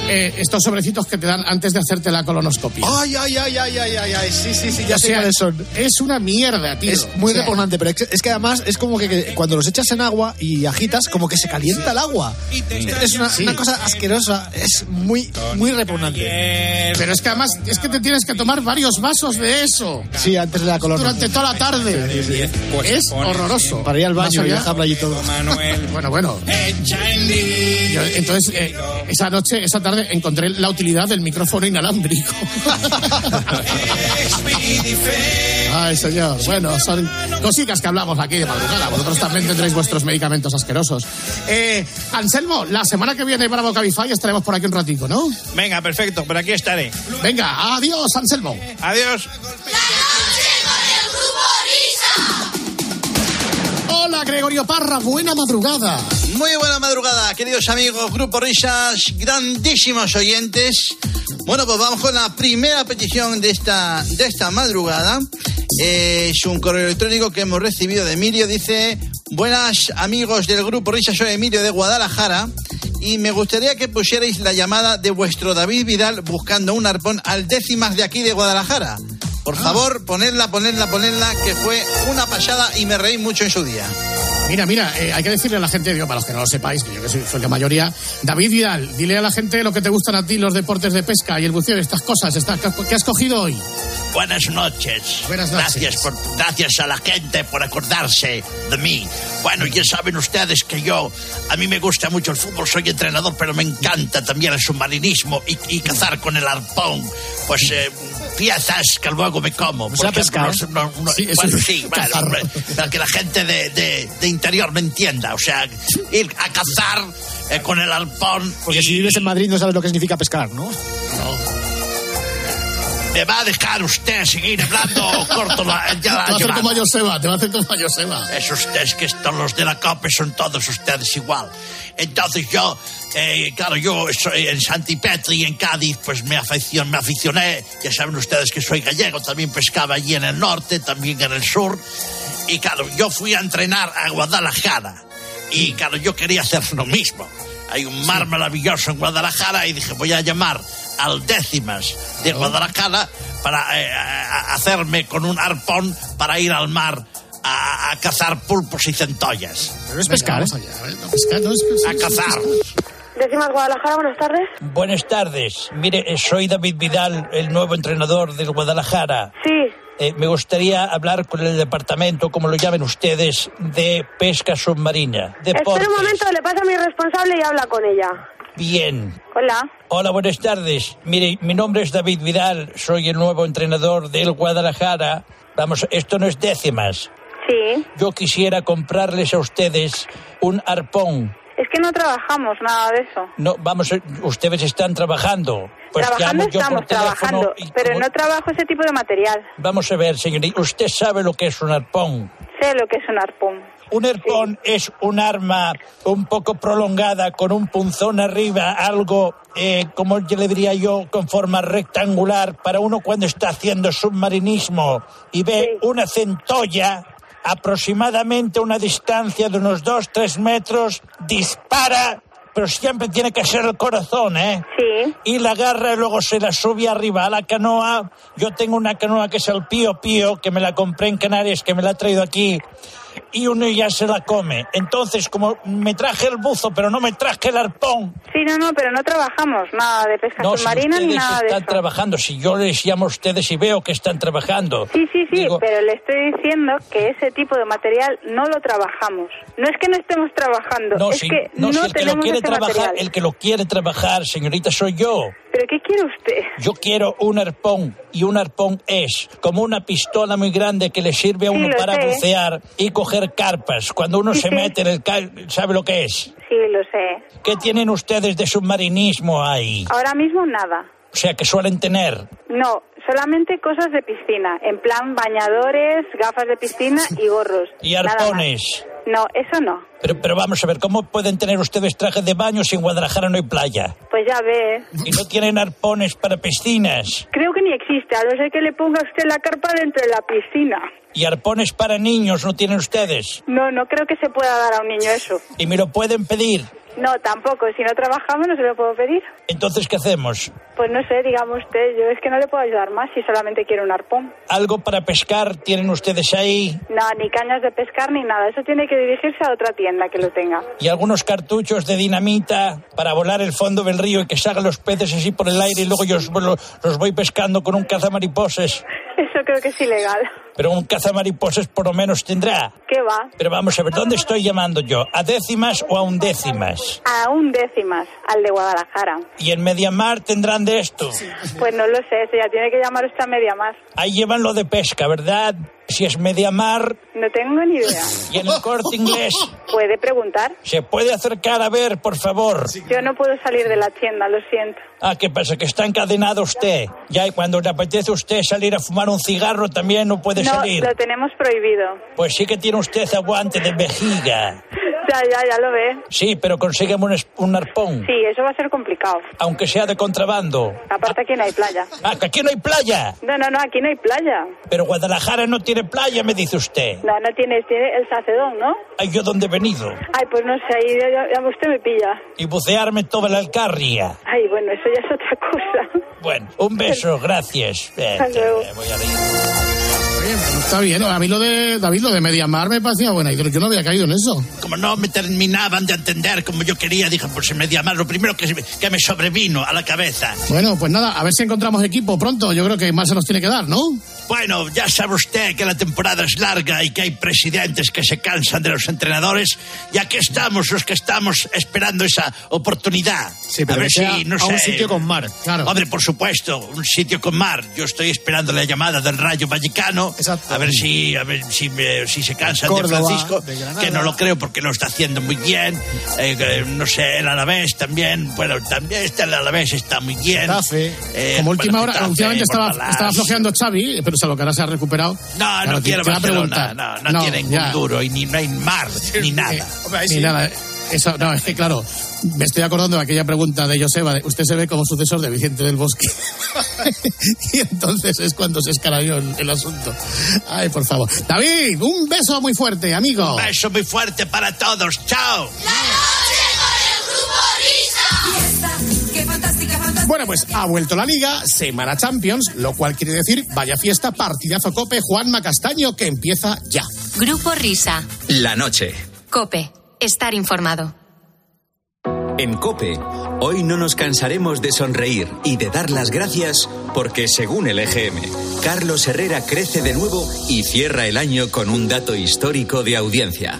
Eh, estos sobrecitos que te dan antes de hacerte la colonoscopia. Ay, ay, ay, ay, ay, ay, ay. Sí, sí, sí, ya O sé sea, cuáles son. Es una mierda, tío. Es muy O sea, repugnante, pero es que además es como que, que cuando los echas en agua y agitas, como que se calienta el agua. Es una, Sí. una cosa asquerosa, es muy, muy repugnante. Pero es que además es que te tienes que tomar varios vasos de eso Sí, antes de la colonia. durante toda la tarde. Es horroroso. Para ir al baño y dejarlo allí todo. Bueno, bueno. Yo, entonces, eh, esa noche, esa tarde, encontré la utilidad del micrófono inalámbrico. Ay, señor. Bueno, son cositas que hablamos aquí de madrugada. Vosotros también tendréis vuestros medicamentos asquerosos. Eh, Anselmo, la semana que viene para Vocabify estaremos por aquí un ratico, ¿no? Venga, perfecto, por aquí estaré. Venga, adiós, Anselmo. Adiós. Hola, Gregorio Parra, buena madrugada. Muy buena madrugada, queridos amigos, Grupo Risas, grandísimos oyentes. Bueno, pues vamos con la primera petición de esta, de esta madrugada. Eh, es un correo electrónico que hemos recibido de Emilio. Dice, buenas amigos del Grupo Risas, soy Emilio de Guadalajara. Y me gustaría que pusierais la llamada de vuestro David Vidal buscando un arpón al décimas de aquí de Guadalajara. Por favor, ponedla, ponedla, ponedla, que fue una pasada y me reí mucho en su día. Mira, mira, eh, hay que decirle a la gente, digo, para los que no lo sepáis, que yo que soy, soy la mayoría, David Vidal, dile a la gente lo que te gustan a ti, los deportes de pesca y el buceo, estas cosas, estas, ¿qué has cogido hoy? Buenas noches. Buenas noches. Gracias, por, gracias a la gente por acordarse de mí. Bueno, ya saben ustedes que yo, a mí me gusta mucho el fútbol, soy entrenador, pero me encanta también el submarinismo y, y cazar con el arpón. Pues eh, piezas que luego me como. Sea, ejemplo, pescar. los- no- no- Sí, bueno, sí, bueno, que la gente de, de- de interior me entienda. O sea, ir a cazar eh, con el arpón. Porque si vives en Madrid no sabes lo que significa pescar, ¿no? ¿Me va a dejar usted seguir hablando corto la, ya Te la va a hacer como Joseba, te va a hacer como Joseba. Es usted, es que estos, los de la COPE son todos ustedes igual. Entonces yo, eh, claro, yo soy en Santipetri, en Cádiz, pues me, aficion, me aficioné. Ya saben ustedes que soy gallego, también pescaba allí en el norte, también en el sur. Y claro, yo fui a entrenar a Guadalajara. Y claro, yo quería hacer lo mismo. Hay un mar maravilloso en Guadalajara y dije, voy a llamar al décimas de Guadalajara para eh, a- a- hacerme con un arpón para ir al mar a, a cazar pulpos y centollas. Pero es pescar, ¿eh? pescar, no es A cazar. Décimas Guadalajara, buenas tardes. Buenas tardes. Mire, eh, soy David Vidal, el nuevo entrenador del Guadalajara. Sí. Eh, me gustaría hablar con el departamento, como lo llamen ustedes, de pesca submarina. Espera Deportes. un momento, le pasa a mi responsable y habla con ella. Bien. Hola. Hola, buenas tardes. Mire, mi nombre es David Vidal, soy el nuevo entrenador del Guadalajara. Vamos, esto no es décimas. Sí. Yo quisiera comprarles a ustedes un arpón. Es que no trabajamos nada de eso. No, vamos, eh, ustedes están trabajando. Pues trabajando estamos trabajando, pero como- no trabajo ese tipo de material. Vamos a ver, señorita, usted sabe lo que es un arpón. Sé lo que es un arpón. Un arpón es un arma un poco prolongada con un punzón arriba, algo, eh, como yo le diría yo, con forma rectangular para uno cuando está haciendo submarinismo y ve una centolla aproximadamente a una distancia de unos 2-3 metros, dispara, pero siempre tiene que ser el corazón, ¿eh? Sí. Y la agarra y luego se la sube arriba a la canoa. Yo tengo una canoa que es el Pío Pío, que me la compré en Canarias, que me la ha traído aquí. Y uno ya se la come. Entonces, como me traje el buzo, pero no me traje el arpón. Sí, no, no, pero no trabajamos nada de pesca No, si submarina ni ustedes nada de están eso. trabajando, si yo les llamo a ustedes y veo que están trabajando. Sí, sí, sí, Digo, pero le estoy diciendo que ese tipo de material no lo trabajamos. No es que no estemos trabajando, no, es si, que no, no, si el que lo quiere trabajar, material. el que lo quiere trabajar, señorita, soy yo. ¿Pero qué quiere usted? Yo quiero un arpón y un arpón es como una pistola muy grande que le sirve a Sí, uno lo para sé. bucear y coger carpas. Cuando uno Sí, se sí. mete en el car... ¿sabe lo que es? Sí, lo sé. ¿Qué tienen ustedes de submarinismo ahí? Ahora mismo nada. O sea, que suelen tener. No, solamente cosas de piscina, en plan bañadores, gafas de piscina y gorros. Y arpones. No, eso no. Pero, pero vamos a ver, ¿cómo pueden tener ustedes trajes de baño si en Guadalajara no hay playa? Pues ya ves. Y no tienen arpones para piscinas. Creo que ni existe, a no ser que le ponga usted la carpa dentro de la piscina. Y arpones para niños no tienen ustedes. No, no creo que se pueda dar a un niño eso. Y me lo pueden pedir. No, tampoco. Si no trabajamos no se lo puedo pedir. Entonces, ¿qué hacemos? Pues no sé, digamos usted. Yo es que no le puedo ayudar más si solamente quiero un arpón. ¿Algo para pescar tienen ustedes ahí? No, ni cañas de pescar ni nada. Eso tiene que dirigirse a otra tienda que lo tenga. ¿Y algunos cartuchos de dinamita para volar el fondo del río y que salgan los peces así por el aire y luego yo los, los voy pescando con un cazamariposas? Eso creo que es ilegal. Pero un cazamariposas por lo menos tendrá. ¿Qué va? Pero vamos a ver, ¿dónde estoy llamando yo? ¿A décimas o a undécimas? A un décimas, al de Guadalajara. ¿Y en Mediamar tendrán de esto? Pues no lo sé, eso ya tiene que llamar usted a Mediamar. Ahí llevan lo de pesca, ¿verdad? Si es Mediamar. No tengo ni idea. ¿Y en el corte inglés? ¿Puede preguntar? ¿Se puede acercar a ver, por favor? Yo no puedo salir de la tienda, lo siento. Ah, ¿qué pasa? ¿Que está encadenado usted? Ya, y cuando le apetece a usted salir a fumar un cigarro, también no puede no, salir. lo tenemos prohibido. Pues sí que tiene usted aguante de vejiga. Ya, ya, ya lo ve. Sí, pero consígueme un, un arpón. Sí, eso va a ser complicado. Aunque sea de contrabando. Aparte aquí no hay playa. Ah, aquí no hay playa. No, no, no, aquí no hay playa. Pero Guadalajara no tiene playa, me dice usted. No, no tiene, tiene el sacedón, ¿no? Ay, yo dónde he venido. Ay, pues no sé, ahí ya, ya- usted me pilla. Y bucearme toda la alcarria. Ay, bueno, eso ya es otra cosa. Bueno, un beso, gracias. Hasta luego. eh, voy a reír. Bueno, está bien. A mí lo de David, lo de Mediamar me parecía buena idea. Yo no había caído en eso. Como no me terminaban de entender como yo quería, dije, pues en media más, lo primero que, que me sobrevino a la cabeza. Bueno, pues nada, a ver si encontramos equipo pronto. Yo creo que más se nos tiene que dar, ¿no? Bueno, ya sabe usted que la temporada es larga y que hay presidentes que se cansan de los entrenadores. Y aquí estamos, los que estamos esperando esa oportunidad. Sí, pero a ver si, no a sé. un sitio con mar. Claro. Hombre, por supuesto, un sitio con mar. Yo estoy esperando la llamada del Rayo Vallecano. Exacto. A ver si, a ver si, me- si se cansan Córdoba, de Francisco. de que no lo creo porque lo está haciendo muy bien. Eh, eh, no sé, el Alavés también. Bueno, también está el Alavés está muy bien. Getafe. Eh, Como última bueno, hora, Getafe, anunciadamente estaba, estaba flojeando Xavi, pero se lo que ahora se ha recuperado. No, Claro, no a Barcelona. No, no, tienen ya. un duro y ni no hay mar ni nada. Eh, Ni nada. Eso, no, es que claro, me estoy acordando de aquella pregunta de Joseba, de, usted se ve como sucesor de Vicente del Bosque. y entonces es cuando se escaralló el, el asunto. Ay, por favor. David, un beso muy fuerte, amigo. Un beso muy fuerte para todos. Chao. Bueno, pues ha vuelto la liga, semana Champions, lo cual quiere decir, vaya fiesta, partidazo cope, Juanma Castaño, que empieza ya. Grupo Risa. La noche. Cope. Estar informado. En Cope, hoy no nos cansaremos de sonreír y de dar las gracias porque según el EGM, Carlos Herrera crece de nuevo y cierra el año con un dato histórico de audiencia.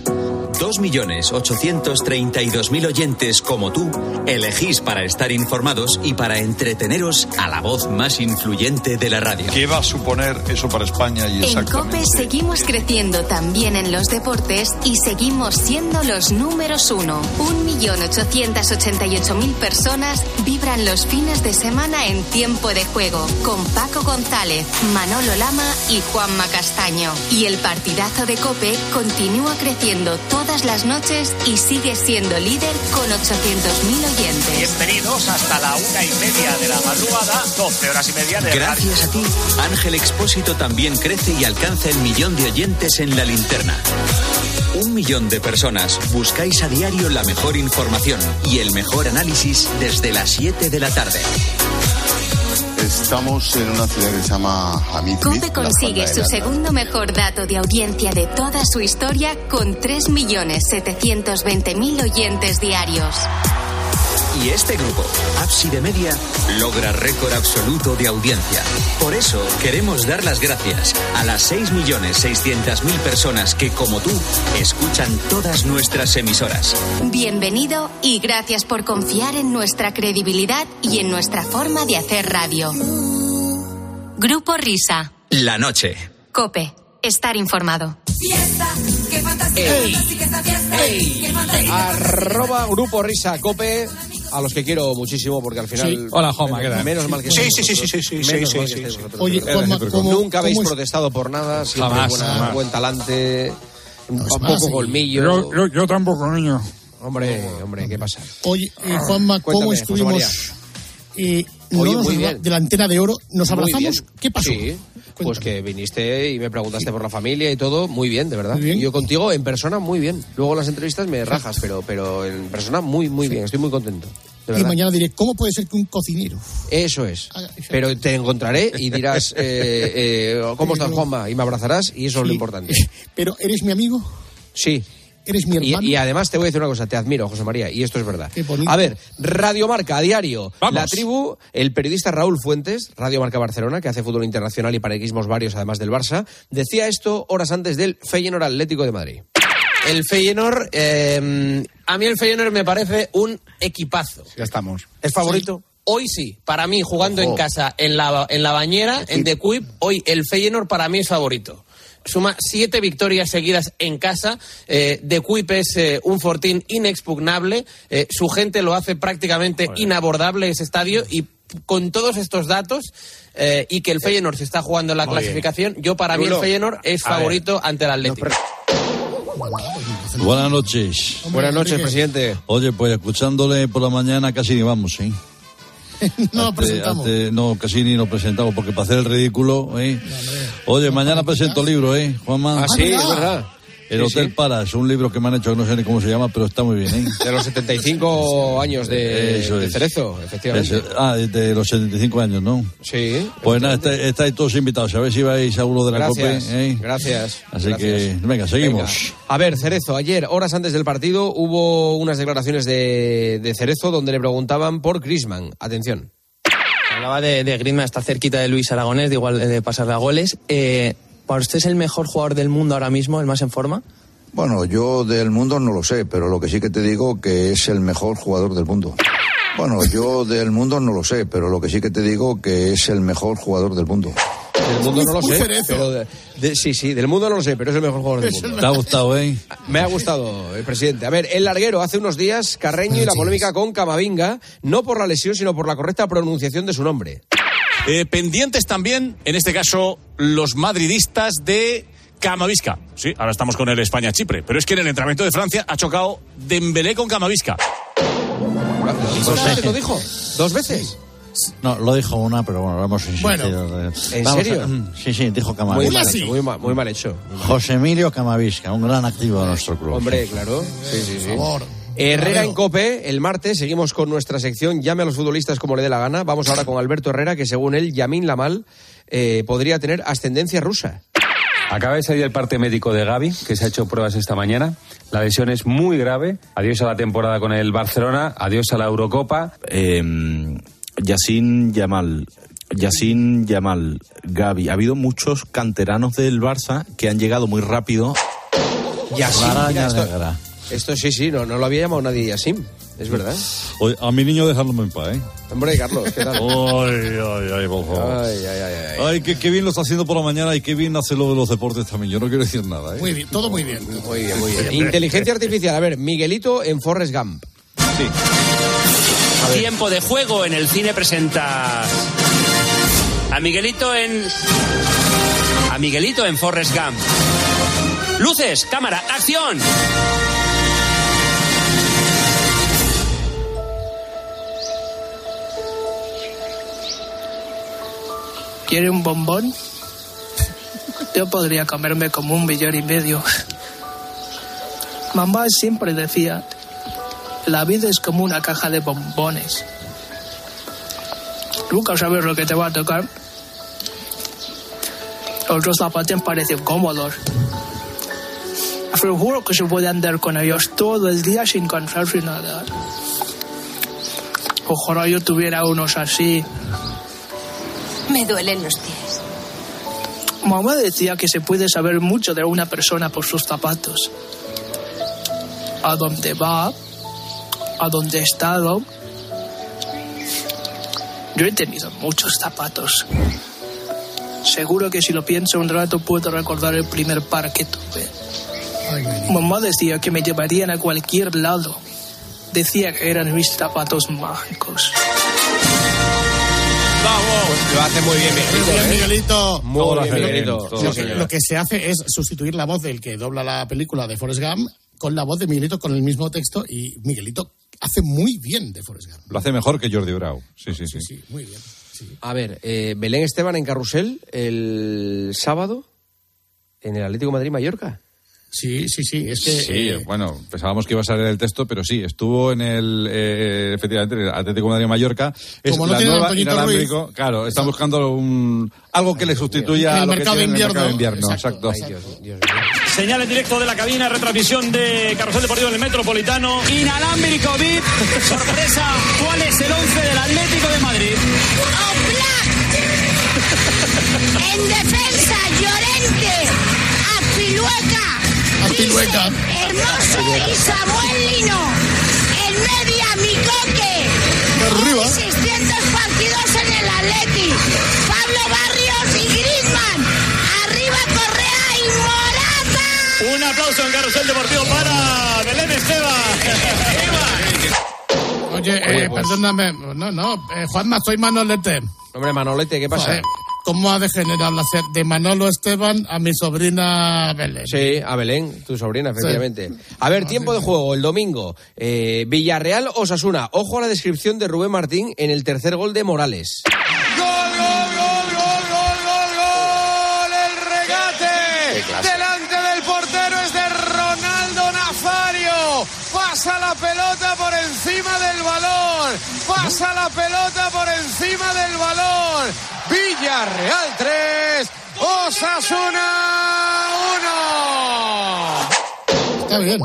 2.832.000 oyentes como tú elegís para estar informados y para entreteneros a la voz más influyente de la radio. ¿Qué va a suponer eso para España y En exactamente? COPE seguimos creciendo también en los deportes y seguimos siendo los números uno. 1.888.000 personas vibran los fines de semana en tiempo de juego con Paco González, Manolo Lama y Juanma Castaño. Y el partidazo de COPE continúa creciendo todas las noches y sigue siendo líder con 800.000 oyentes. Bienvenidos hasta la una y media de la madrugada, 12 horas y media de Gracias a ti, Ángel Expósito también crece y alcanza el millón de oyentes en la linterna. Un millón de personas buscáis a diario la mejor información y el mejor análisis desde las 7 de la tarde. Estamos en una ciudad que se llama Hamid. COPE consigue su segundo mejor dato de audiencia de toda su historia con 3.720.000 oyentes diarios. Y este grupo, Ábside Media, logra récord absoluto de audiencia. Por eso queremos dar las gracias a las 6.600.000 personas que, como tú, escuchan todas nuestras emisoras. Bienvenido y gracias por confiar en nuestra credibilidad y en nuestra forma de hacer radio. Grupo Risa. La noche. Cope. Estar informado. Arroba Grupo Risa Cope. A los que quiero muchísimo porque al final. Sí. Hola, Juanma, menos, ¿qué tal? menos mal que Sí, sí, sí, sí, sí, Menos. Oye, Juanma, pero ¿cómo- Nunca habéis cómo protestado por nada. Siempre Jamás, buena- jamás. buen talante. Un poco colmillo. Yo- yo- yo tampoco, niño. Hombre, hombre, ¿qué pasa? Oye, eh, Juanma, ¿cómo Cuéntame, estuvimos? Eh, no Oye, nos muy abra- bien. de la antena de oro, nos abrazamos. ¿Qué pasó? Sí. Pues que viniste y me preguntaste por la familia y todo, muy bien, de verdad. Yo contigo en persona muy bien. Luego las entrevistas me rajas, pero, pero en persona muy, muy bien. Estoy muy contento. Y mañana diré, ¿cómo puede ser que un cocinero? Eso es. Pero te encontraré y dirás, eh, eh, ¿cómo estás, Juanma? Y me abrazarás y eso es lo importante. Pero, ¿eres mi amigo? Sí. ¿Eres mi Y, hermano? y además te voy a decir una cosa, te admiro, José María, y esto es verdad. Qué bonito. A ver, Radio Marca, a diario. La tribu, el periodista Raúl Fuentes, Radio Marca Barcelona, que hace fútbol internacional y parequismos varios, además del Barça, decía esto horas antes del Feyenoord Atlético de Madrid. El Feyenoord, eh, a mí el Feyenoord me parece un equipazo. Ya estamos. ¿Es favorito? Hoy sí, para mí, jugando Ojo. en casa, en la, en la bañera, en The Quip, hoy el Feyenoord para mí es favorito. Suma siete victorias seguidas en casa. Eh, The Quip es eh, un fortín inexpugnable. Eh, su gente lo hace prácticamente inabordable ese estadio y con todos estos datos eh, y que el Feyenoord se está jugando en la Muy bien. clasificación, yo para mí el Rulo, Feyenoord es a ver. favorito ante el Atlético. Buenas noches. Buenas noches, presidente. Oye, pues escuchándole por la mañana casi ni vamos, ¿eh? no lo presentamos. hace- no, casi ni nos presentamos, porque para hacer el ridículo, ¿eh? Oye, mañana presento libro, ¿eh, Juanma? Ah, sí, es verdad. El Sí, Hotel sí. Para, es un libro que me han hecho, que no sé ni cómo se llama, pero está muy bien, ¿eh? De los 75 años de. Cerezo, efectivamente. Ah, de, los 75 años, ¿no? Sí. Pues nada, está- estáis todos invitados. A ver si vais a uno de la Gracias, COPE. ¿eh? gracias. Así gracias. que, venga, seguimos. Venga. A ver, Cerezo, ayer, horas antes del partido, hubo unas declaraciones de, de Cerezo donde le preguntaban por Grisman. Atención. Hablaba de, de Griezmann, está cerquita de Luis Aragonés, de igual de pasarle a goles. Eh, ¿Para usted es el mejor jugador del mundo ahora mismo, el más en forma? Bueno, yo del mundo no lo sé, pero lo que sí que te digo que es el mejor jugador del mundo. Bueno, yo del mundo no lo sé, pero lo que sí que te digo que es el mejor jugador del mundo. Del mundo no lo sé. Cerezo. Pero de- de- sí, sí, del mundo no lo sé, pero es el mejor jugador del mundo. ¿Te ha gustado, eh? Me ha gustado, el presidente. A ver, el larguero, hace unos días, Carreño y la polémica con Camavinga, no por la lesión, sino por la correcta pronunciación de su nombre. Eh, pendientes también, en este caso, los madridistas de Camavisca. Sí, ahora estamos con el España-Chipre. Pero es que en el entrenamiento de Francia ha chocado Dembélé con Camavisca. ¿Dos veces lo dijo? ¿Dos veces? No, lo dijo una, pero bueno, vamos a Bueno, insistir. ¿en Vamos serio? a- mm, sí, sí, dijo Muy Camavisca. mal hecho, muy mal, muy mal hecho. José Emilio Camavisca, un gran activo de nuestro club. Hombre, claro. Sí, sí, sí. Por favor. Herrera en Cope, el martes, seguimos con nuestra sección Llame a los futbolistas como le dé la gana. Vamos ahora con Alberto Herrera, que según él, Yamin Lamal eh, podría tener ascendencia rusa. Acaba de salir el parte médico de Gaby, que se ha hecho pruebas esta mañana. La lesión es muy grave. Adiós a la temporada con el Barcelona, adiós a la Eurocopa. Eh, Yacine Yamal. Yacine Yamal, Gaby. Ha habido muchos canteranos del Barça que han llegado muy rápido. Yasin, La mira, esto. Esto sí, sí, no, no lo había llamado nadie Yasim, es verdad. Oye, a mi niño dejarlo en paz, ¿eh? Hombre, Carlos, ¿qué tal? Ay, ay, ay, por favor. Ay, ay, ay, ay. Ay, qué, qué bien lo está haciendo por la mañana y qué bien hace lo de los deportes también. Yo no quiero decir nada, ¿eh? Muy bien, todo muy bien. Muy bien, muy bien. Inteligencia artificial, a ver, Miguelito en Forrest Gump. Sí. Tiempo de juego en el cine presenta a Miguelito en a Miguelito en Forrest Gump. Luces, cámara, acción. ¿Quiere un bombón? Yo podría comerme como un millón y medio. Mamá siempre decía, la vida es como una caja de bombones. Nunca sabes lo que te va a tocar. Otros zapatos parecen cómodos. Pero juro que se puede andar con ellos todo el día sin cansarse nada. Ojalá yo tuviera unos así. Me duelen los pies. Mamá decía que se puede saber mucho de una persona por sus zapatos. A dónde va, a dónde ha estado. Yo he tenido muchos zapatos. Seguro que si lo pienso un rato puedo recordar el primer par que tuve. Mamá decía que me llevarían a cualquier lado. Decía que eran mis zapatos mágicos. Lo hace muy bien, Miguelito. Muy bien, ¿eh? Miguelito. Muy Todo bien, Miguelito. todo Sí, Lo que, señor. lo que se hace es sustituir la voz del que dobla la película de Forrest Gump con la voz de Miguelito con el mismo texto y Miguelito hace muy bien de Forrest Gump. Lo hace mejor que Jordi Brau. Sí, sí, sí. Sí, muy bien. A ver, eh, Belén Esteban en Carrusel el sábado en el Atlético Madrid-Mallorca. Sí, sí, sí. Es que, Sí, eh, bueno, pensábamos que iba a salir el texto, pero sí, estuvo en el, eh, efectivamente, en el Atlético de Madrid Mallorca. Es Como no la tiene nueva inalámbrico. Claro, están buscando un, algo que le sustituya El a lo que mercado tiene de en el mercado de invierno. invierno. Exacto. Señal en directo de la cabina, retransmisión de Carrusel Deportivo en el Metropolitano. Inalámbrico VIP. Sorpresa, ¿cuál es el 11 del Atlético de Madrid? En defensa, Llorente, Apilueca, Hermoso y Samuel Lino. En media, Micoque. Arriba. 600 partidos en el Atleti. Pablo Barrios y Griezmann. Arriba Correa y Morata. Un aplauso en Carrusel Deportivo para Belén Esteban. Oye, eh, perdóname. No, no. eh, Juanma, soy Manolete. Hombre, Manolete, ¿qué pasa? Joder, ¿Cómo ha degenerado la hacer de Manolo Esteban a mi sobrina Belén? Sí, a Belén, tu sobrina, efectivamente. A ver, tiempo de juego, el domingo. Eh, Villarreal Osasuna. Ojo a la descripción de Rubén Martín en el tercer gol de Morales. Pasa la pelota por encima del balón. Villarreal 3. Osasuna 1. Está bien.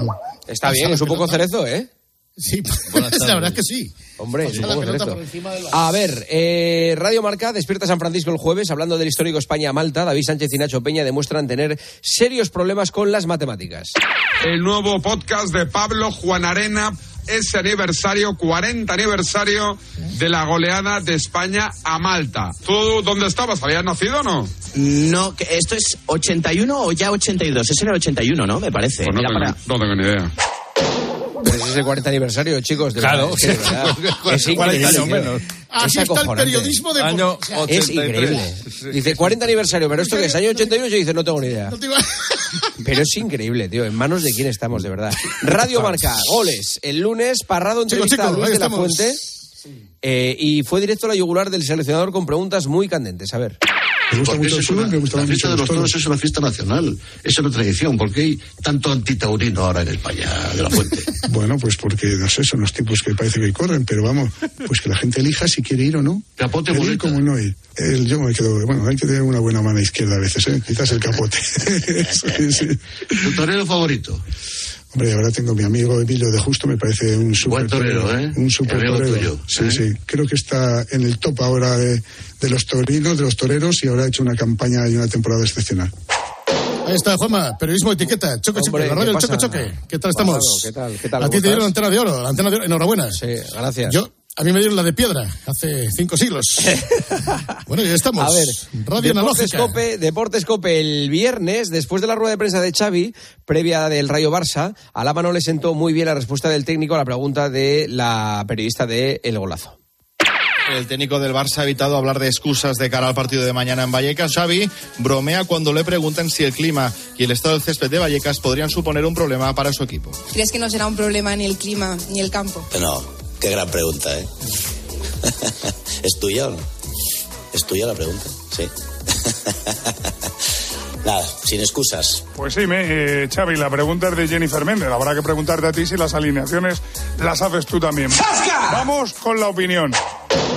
Está bien, es un poco cerezo, ¿eh? Sí, la verdad es que sí. Hombre, es un poco pelota cerezo. A ver, eh, Radio Marca despierta San Francisco el jueves hablando del histórico España-Malta. David Sánchez y Nacho Peña demuestran tener serios problemas con las matemáticas. El nuevo podcast de Pablo Juan Arena, ese aniversario, 40 aniversario de la goleada de España a Malta. ¿Tú dónde estabas? ¿Habías nacido o no? No, que esto es 81 o ya 82. Ese era el 81, ¿no? Me parece. Pues no, Mira tengo, para- no tengo ni idea. Pero ese es el 40 aniversario, chicos. De Claro. verdad, es que de verdad, es 40 increíble. años menos. Así Es está el periodismo de Año Es 83. increíble. Dice 40 aniversario, pero esto que es año 81 y dice no tengo ni idea. No te iba- Pero es increíble, tío. En manos de quién estamos, de verdad. Radio Marca, goles. El lunes, Parrado entrevista a chicos, Luis ahí de la. Fuente. eh, y fue directo a la yugular del seleccionador con preguntas muy candentes. A ver. Porque es una- la fiesta de los toros es una fiesta nacional, es una tradición. ¿Por qué hay tanto antitaurino ahora en España de la fuente? Bueno, pues porque, no sé, son los tipos que parece que corren, pero vamos, pues que la gente elija si quiere ir o no. Capote El ir como no ir. El- yo me quedo, bueno, hay que tener una buena mano izquierda a veces, ¿eh? Quizás el capote. Sí, sí. ¿Tu torero favorito? Hombre, ahora tengo mi amigo Emilio de Justo, me parece un super Buen torero, ¿eh? Un super Amigo torero. tuyo, Sí, ¿eh? sí. Creo que está en el top ahora de, de los torinos, de los toreros, y ahora ha hecho una campaña y una temporada excepcional. Ahí está, Juanma, periodismo etiqueta, choque, choque, Hombre, la radio ¿qué del choque, choque. ¿Qué tal estamos? Pasado, ¿qué tal? ¿Qué tal? A ti ¿Cómo te dieron la antena de oro, la antena de oro, enhorabuena. Sí, gracias. Yo, a mí me dieron la de piedra, hace cinco siglos. bueno, ya estamos. A ver, radio Deportes analógica. Cope, Deportes Cope el viernes, después de la rueda de prensa de Xavi, previa del Rayo Barça, a Lama no le sentó muy bien la respuesta del técnico a la pregunta de la periodista de El Golazo. El técnico del Barça ha evitado hablar de excusas de cara al partido de mañana en Vallecas. Xavi bromea cuando le preguntan si el clima y el estado del césped de Vallecas podrían suponer un problema para su equipo. ¿Crees que no será un problema ni el clima ni el campo? No, qué gran pregunta, ¿eh? ¿Es tuya o no? ¿Es tuya la pregunta? Sí. Nada, sin excusas. Pues sí, me, eh, Xavi, la pregunta es de Jennifer Méndez. Habrá que preguntarte a ti si las alineaciones las haces tú también. Vamos con la opinión.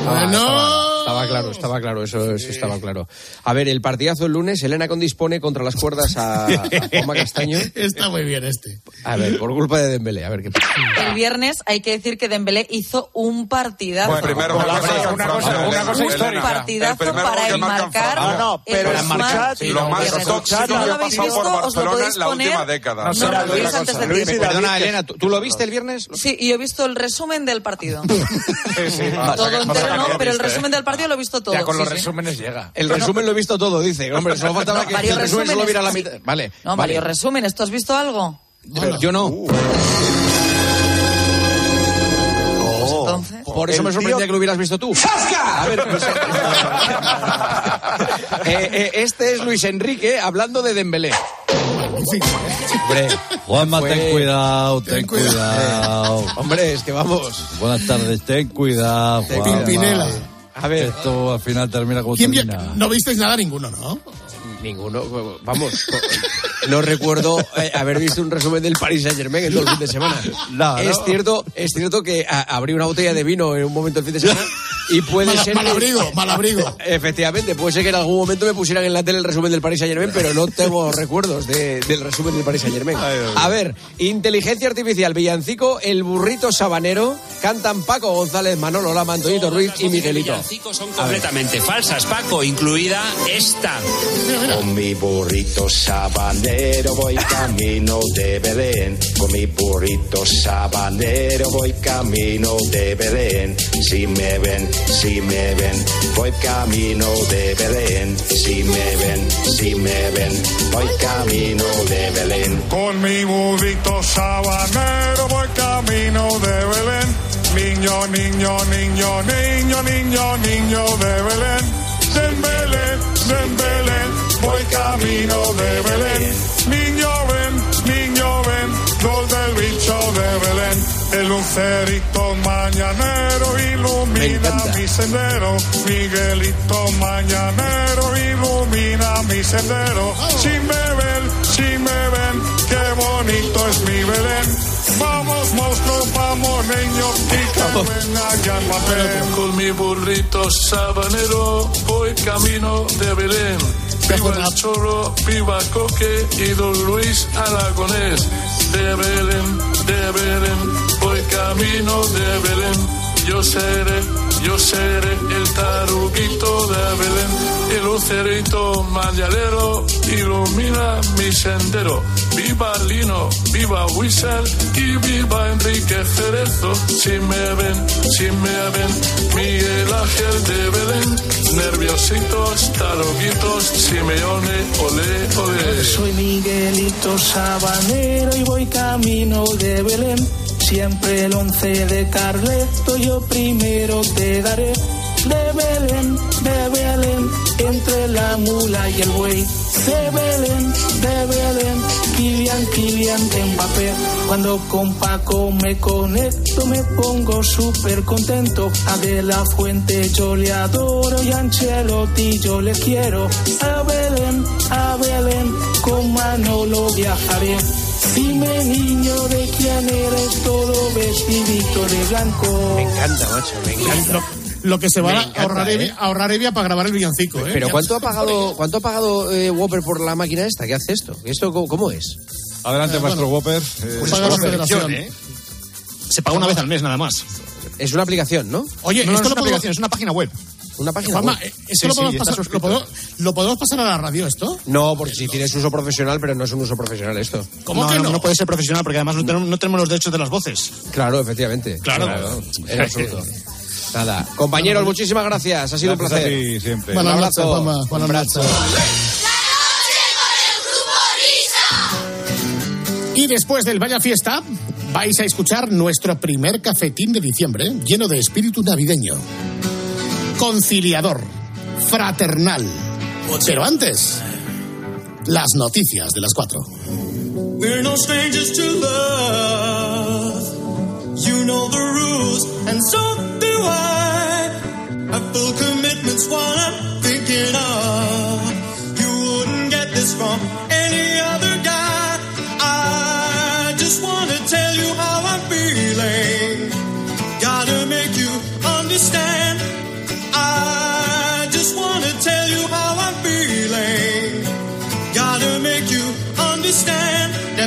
Ah, estaba, estaba claro, estaba claro, eso, eso estaba claro. A ver, el partidazo el lunes, Elena Con dispone contra las cuerdas a, a Juanma Castaño. Está muy bien este. A ver, por culpa de Dembélé, a ver qué pasa. El viernes hay que decir que Dembélé hizo un partidazo. Bueno, primero un una cosa- una cosa- una cosa histórica. partidazo El para enmarcar Fabio. el No, pero marcar- y lo más tóxico no que lo ha pasado visto, por Barcelona en la última década. No, No, no, no, otra antes del Luis. Perdona, Elena, ¿tú, tú lo viste el viernes? Sí, y yo he visto el resumen del partido. Sí, sí. Todo entero no, pero el resumen del partido lo he visto todo. Ya con los resúmenes llega. El resumen lo he visto todo, dice. Hombre, solo faltaba que varios el resumen solo viera la mitad. Vale. No, varios resúmenes. ¿Tú has visto algo? Pero yo no. Entonces. Por eso me sorprendía tío- que lo hubieras visto tú. A ver, Luis- Eh, eh, este es Luis Enrique hablando de Dembélé. Hombre, Juanma, fue- ten cuidado, ten, cuidado. Hombre, es que vamos. Buenas tardes, ten cuidado, Juanma. Pimpinela. A ver. Esto al final termina como ¿Quién vio- termina. No visteis nada ninguno, ¿no? Ninguno, vamos, no recuerdo eh, haber visto un resumen del Paris Saint Germain en todo el fin de semana. No, es cierto, es cierto que a- abrí una botella de vino en un momento del fin de semana y puede Mal- ser mal que- abrigo, mal abrigo. Efectivamente, puede ser que en algún momento me pusieran en la tele el resumen del Paris Saint Germain, pero no tengo recuerdos de- del resumen del Paris Saint Germain. A ver, inteligencia artificial, villancico, el burrito sabanero, cantan Paco González, Manolo Lama, Antonito Ruiz y Miguelito. Villancicos son completamente falsas, Paco, incluida esta. Con mi burrito sabanero voy camino de Belén. Con mi burrito sabanero voy camino de Belén. Si me ven, si me ven, voy camino de Belén. Si me ven, si me ven, voy camino de Belén. Con mi burrito sabanero voy camino de Belén. Niño, niño, niño, niño, niño, niño de Belén. De Belén, de Belén, voy camino de Belén. Niño ven, niño ven, gol del bicho de Belén. El lucerito mañanero ilumina mi sendero. Miguelito mañanero ilumina mi sendero. Si me ven, si me ven, qué bonito es mi Belén. Vamos monstruos, vamos niños, y que venga ya el papel. Con mi burrito sabanero voy camino de Belén. Viva el chorro, viva Coque y don Luis Aragonés. De Belén, de Belén, voy camino de Belén. Yo seré, yo seré el taruguito de Belén. El lucerito mañanero ilumina mi sendero. Viva Lino, viva Whistle y viva Enrique Cerezo. Si me ven, si me ven, Miguel Ángel de Belén. Nerviositos, taruguitos, Simeone, olé, olé. Soy Miguelito Sabanero y voy camino de Belén. Siempre el once de Carleto yo primero te daré. De Belén, de Belén, entre la mula y el buey. De Belén, de Belén, Kilian, Kilian. Cuando con Paco me conecto me pongo súper contento. A De La Fuente yo le adoro y a Ancelotti yo le quiero. A Belén, a Belén, con Manolo viajaré. Dime niño de quién eres todo vestidito de blanco. Me encanta, macho, me encanta. Lo, lo que se va Me a encanta, ahorrar, ¿eh? Evia, ahorrar Evia para grabar el villancico, ¿eh? Pero ¿cuánto ha pagado, cuánto ha pagado eh, Whopper por la máquina esta? ¿Qué hace esto? ¿Esto cómo, cómo es? Adelante, Eh, maestro bueno, Whopper. Pues paga la federación. ¿eh? Se paga una vez al mes nada más. Es una aplicación, ¿no? Oye, No, no, esto es una puedo- aplicación, es una página web. Una página Juanma, web. eh, ¿esto Sí, lo, sí, podemos pasar, lo, puedo- lo podemos pasar a la radio esto? No, porque si tienes uso profesional, pero no es un uso profesional esto. ¿Cómo no, que no, no? no puede ser profesional porque además no tenemos, no tenemos los derechos de las voces. Claro, efectivamente. Claro. En absoluto. Nada. Compañeros, muchísimas gracias. Ha sido un Gracias a placer. ti siempre. Un Buenas abrazo. Un Buenas abrazo. noches. Y después del Vaya Fiesta, vais a escuchar nuestro primer cafetín de diciembre, lleno de espíritu navideño. Conciliador, fraternal. Pero antes, las noticias de las cuatro. We're no strangers to love. You know the rules, and so do I. Have full commitments, what I'm thinking of. You wouldn't get this from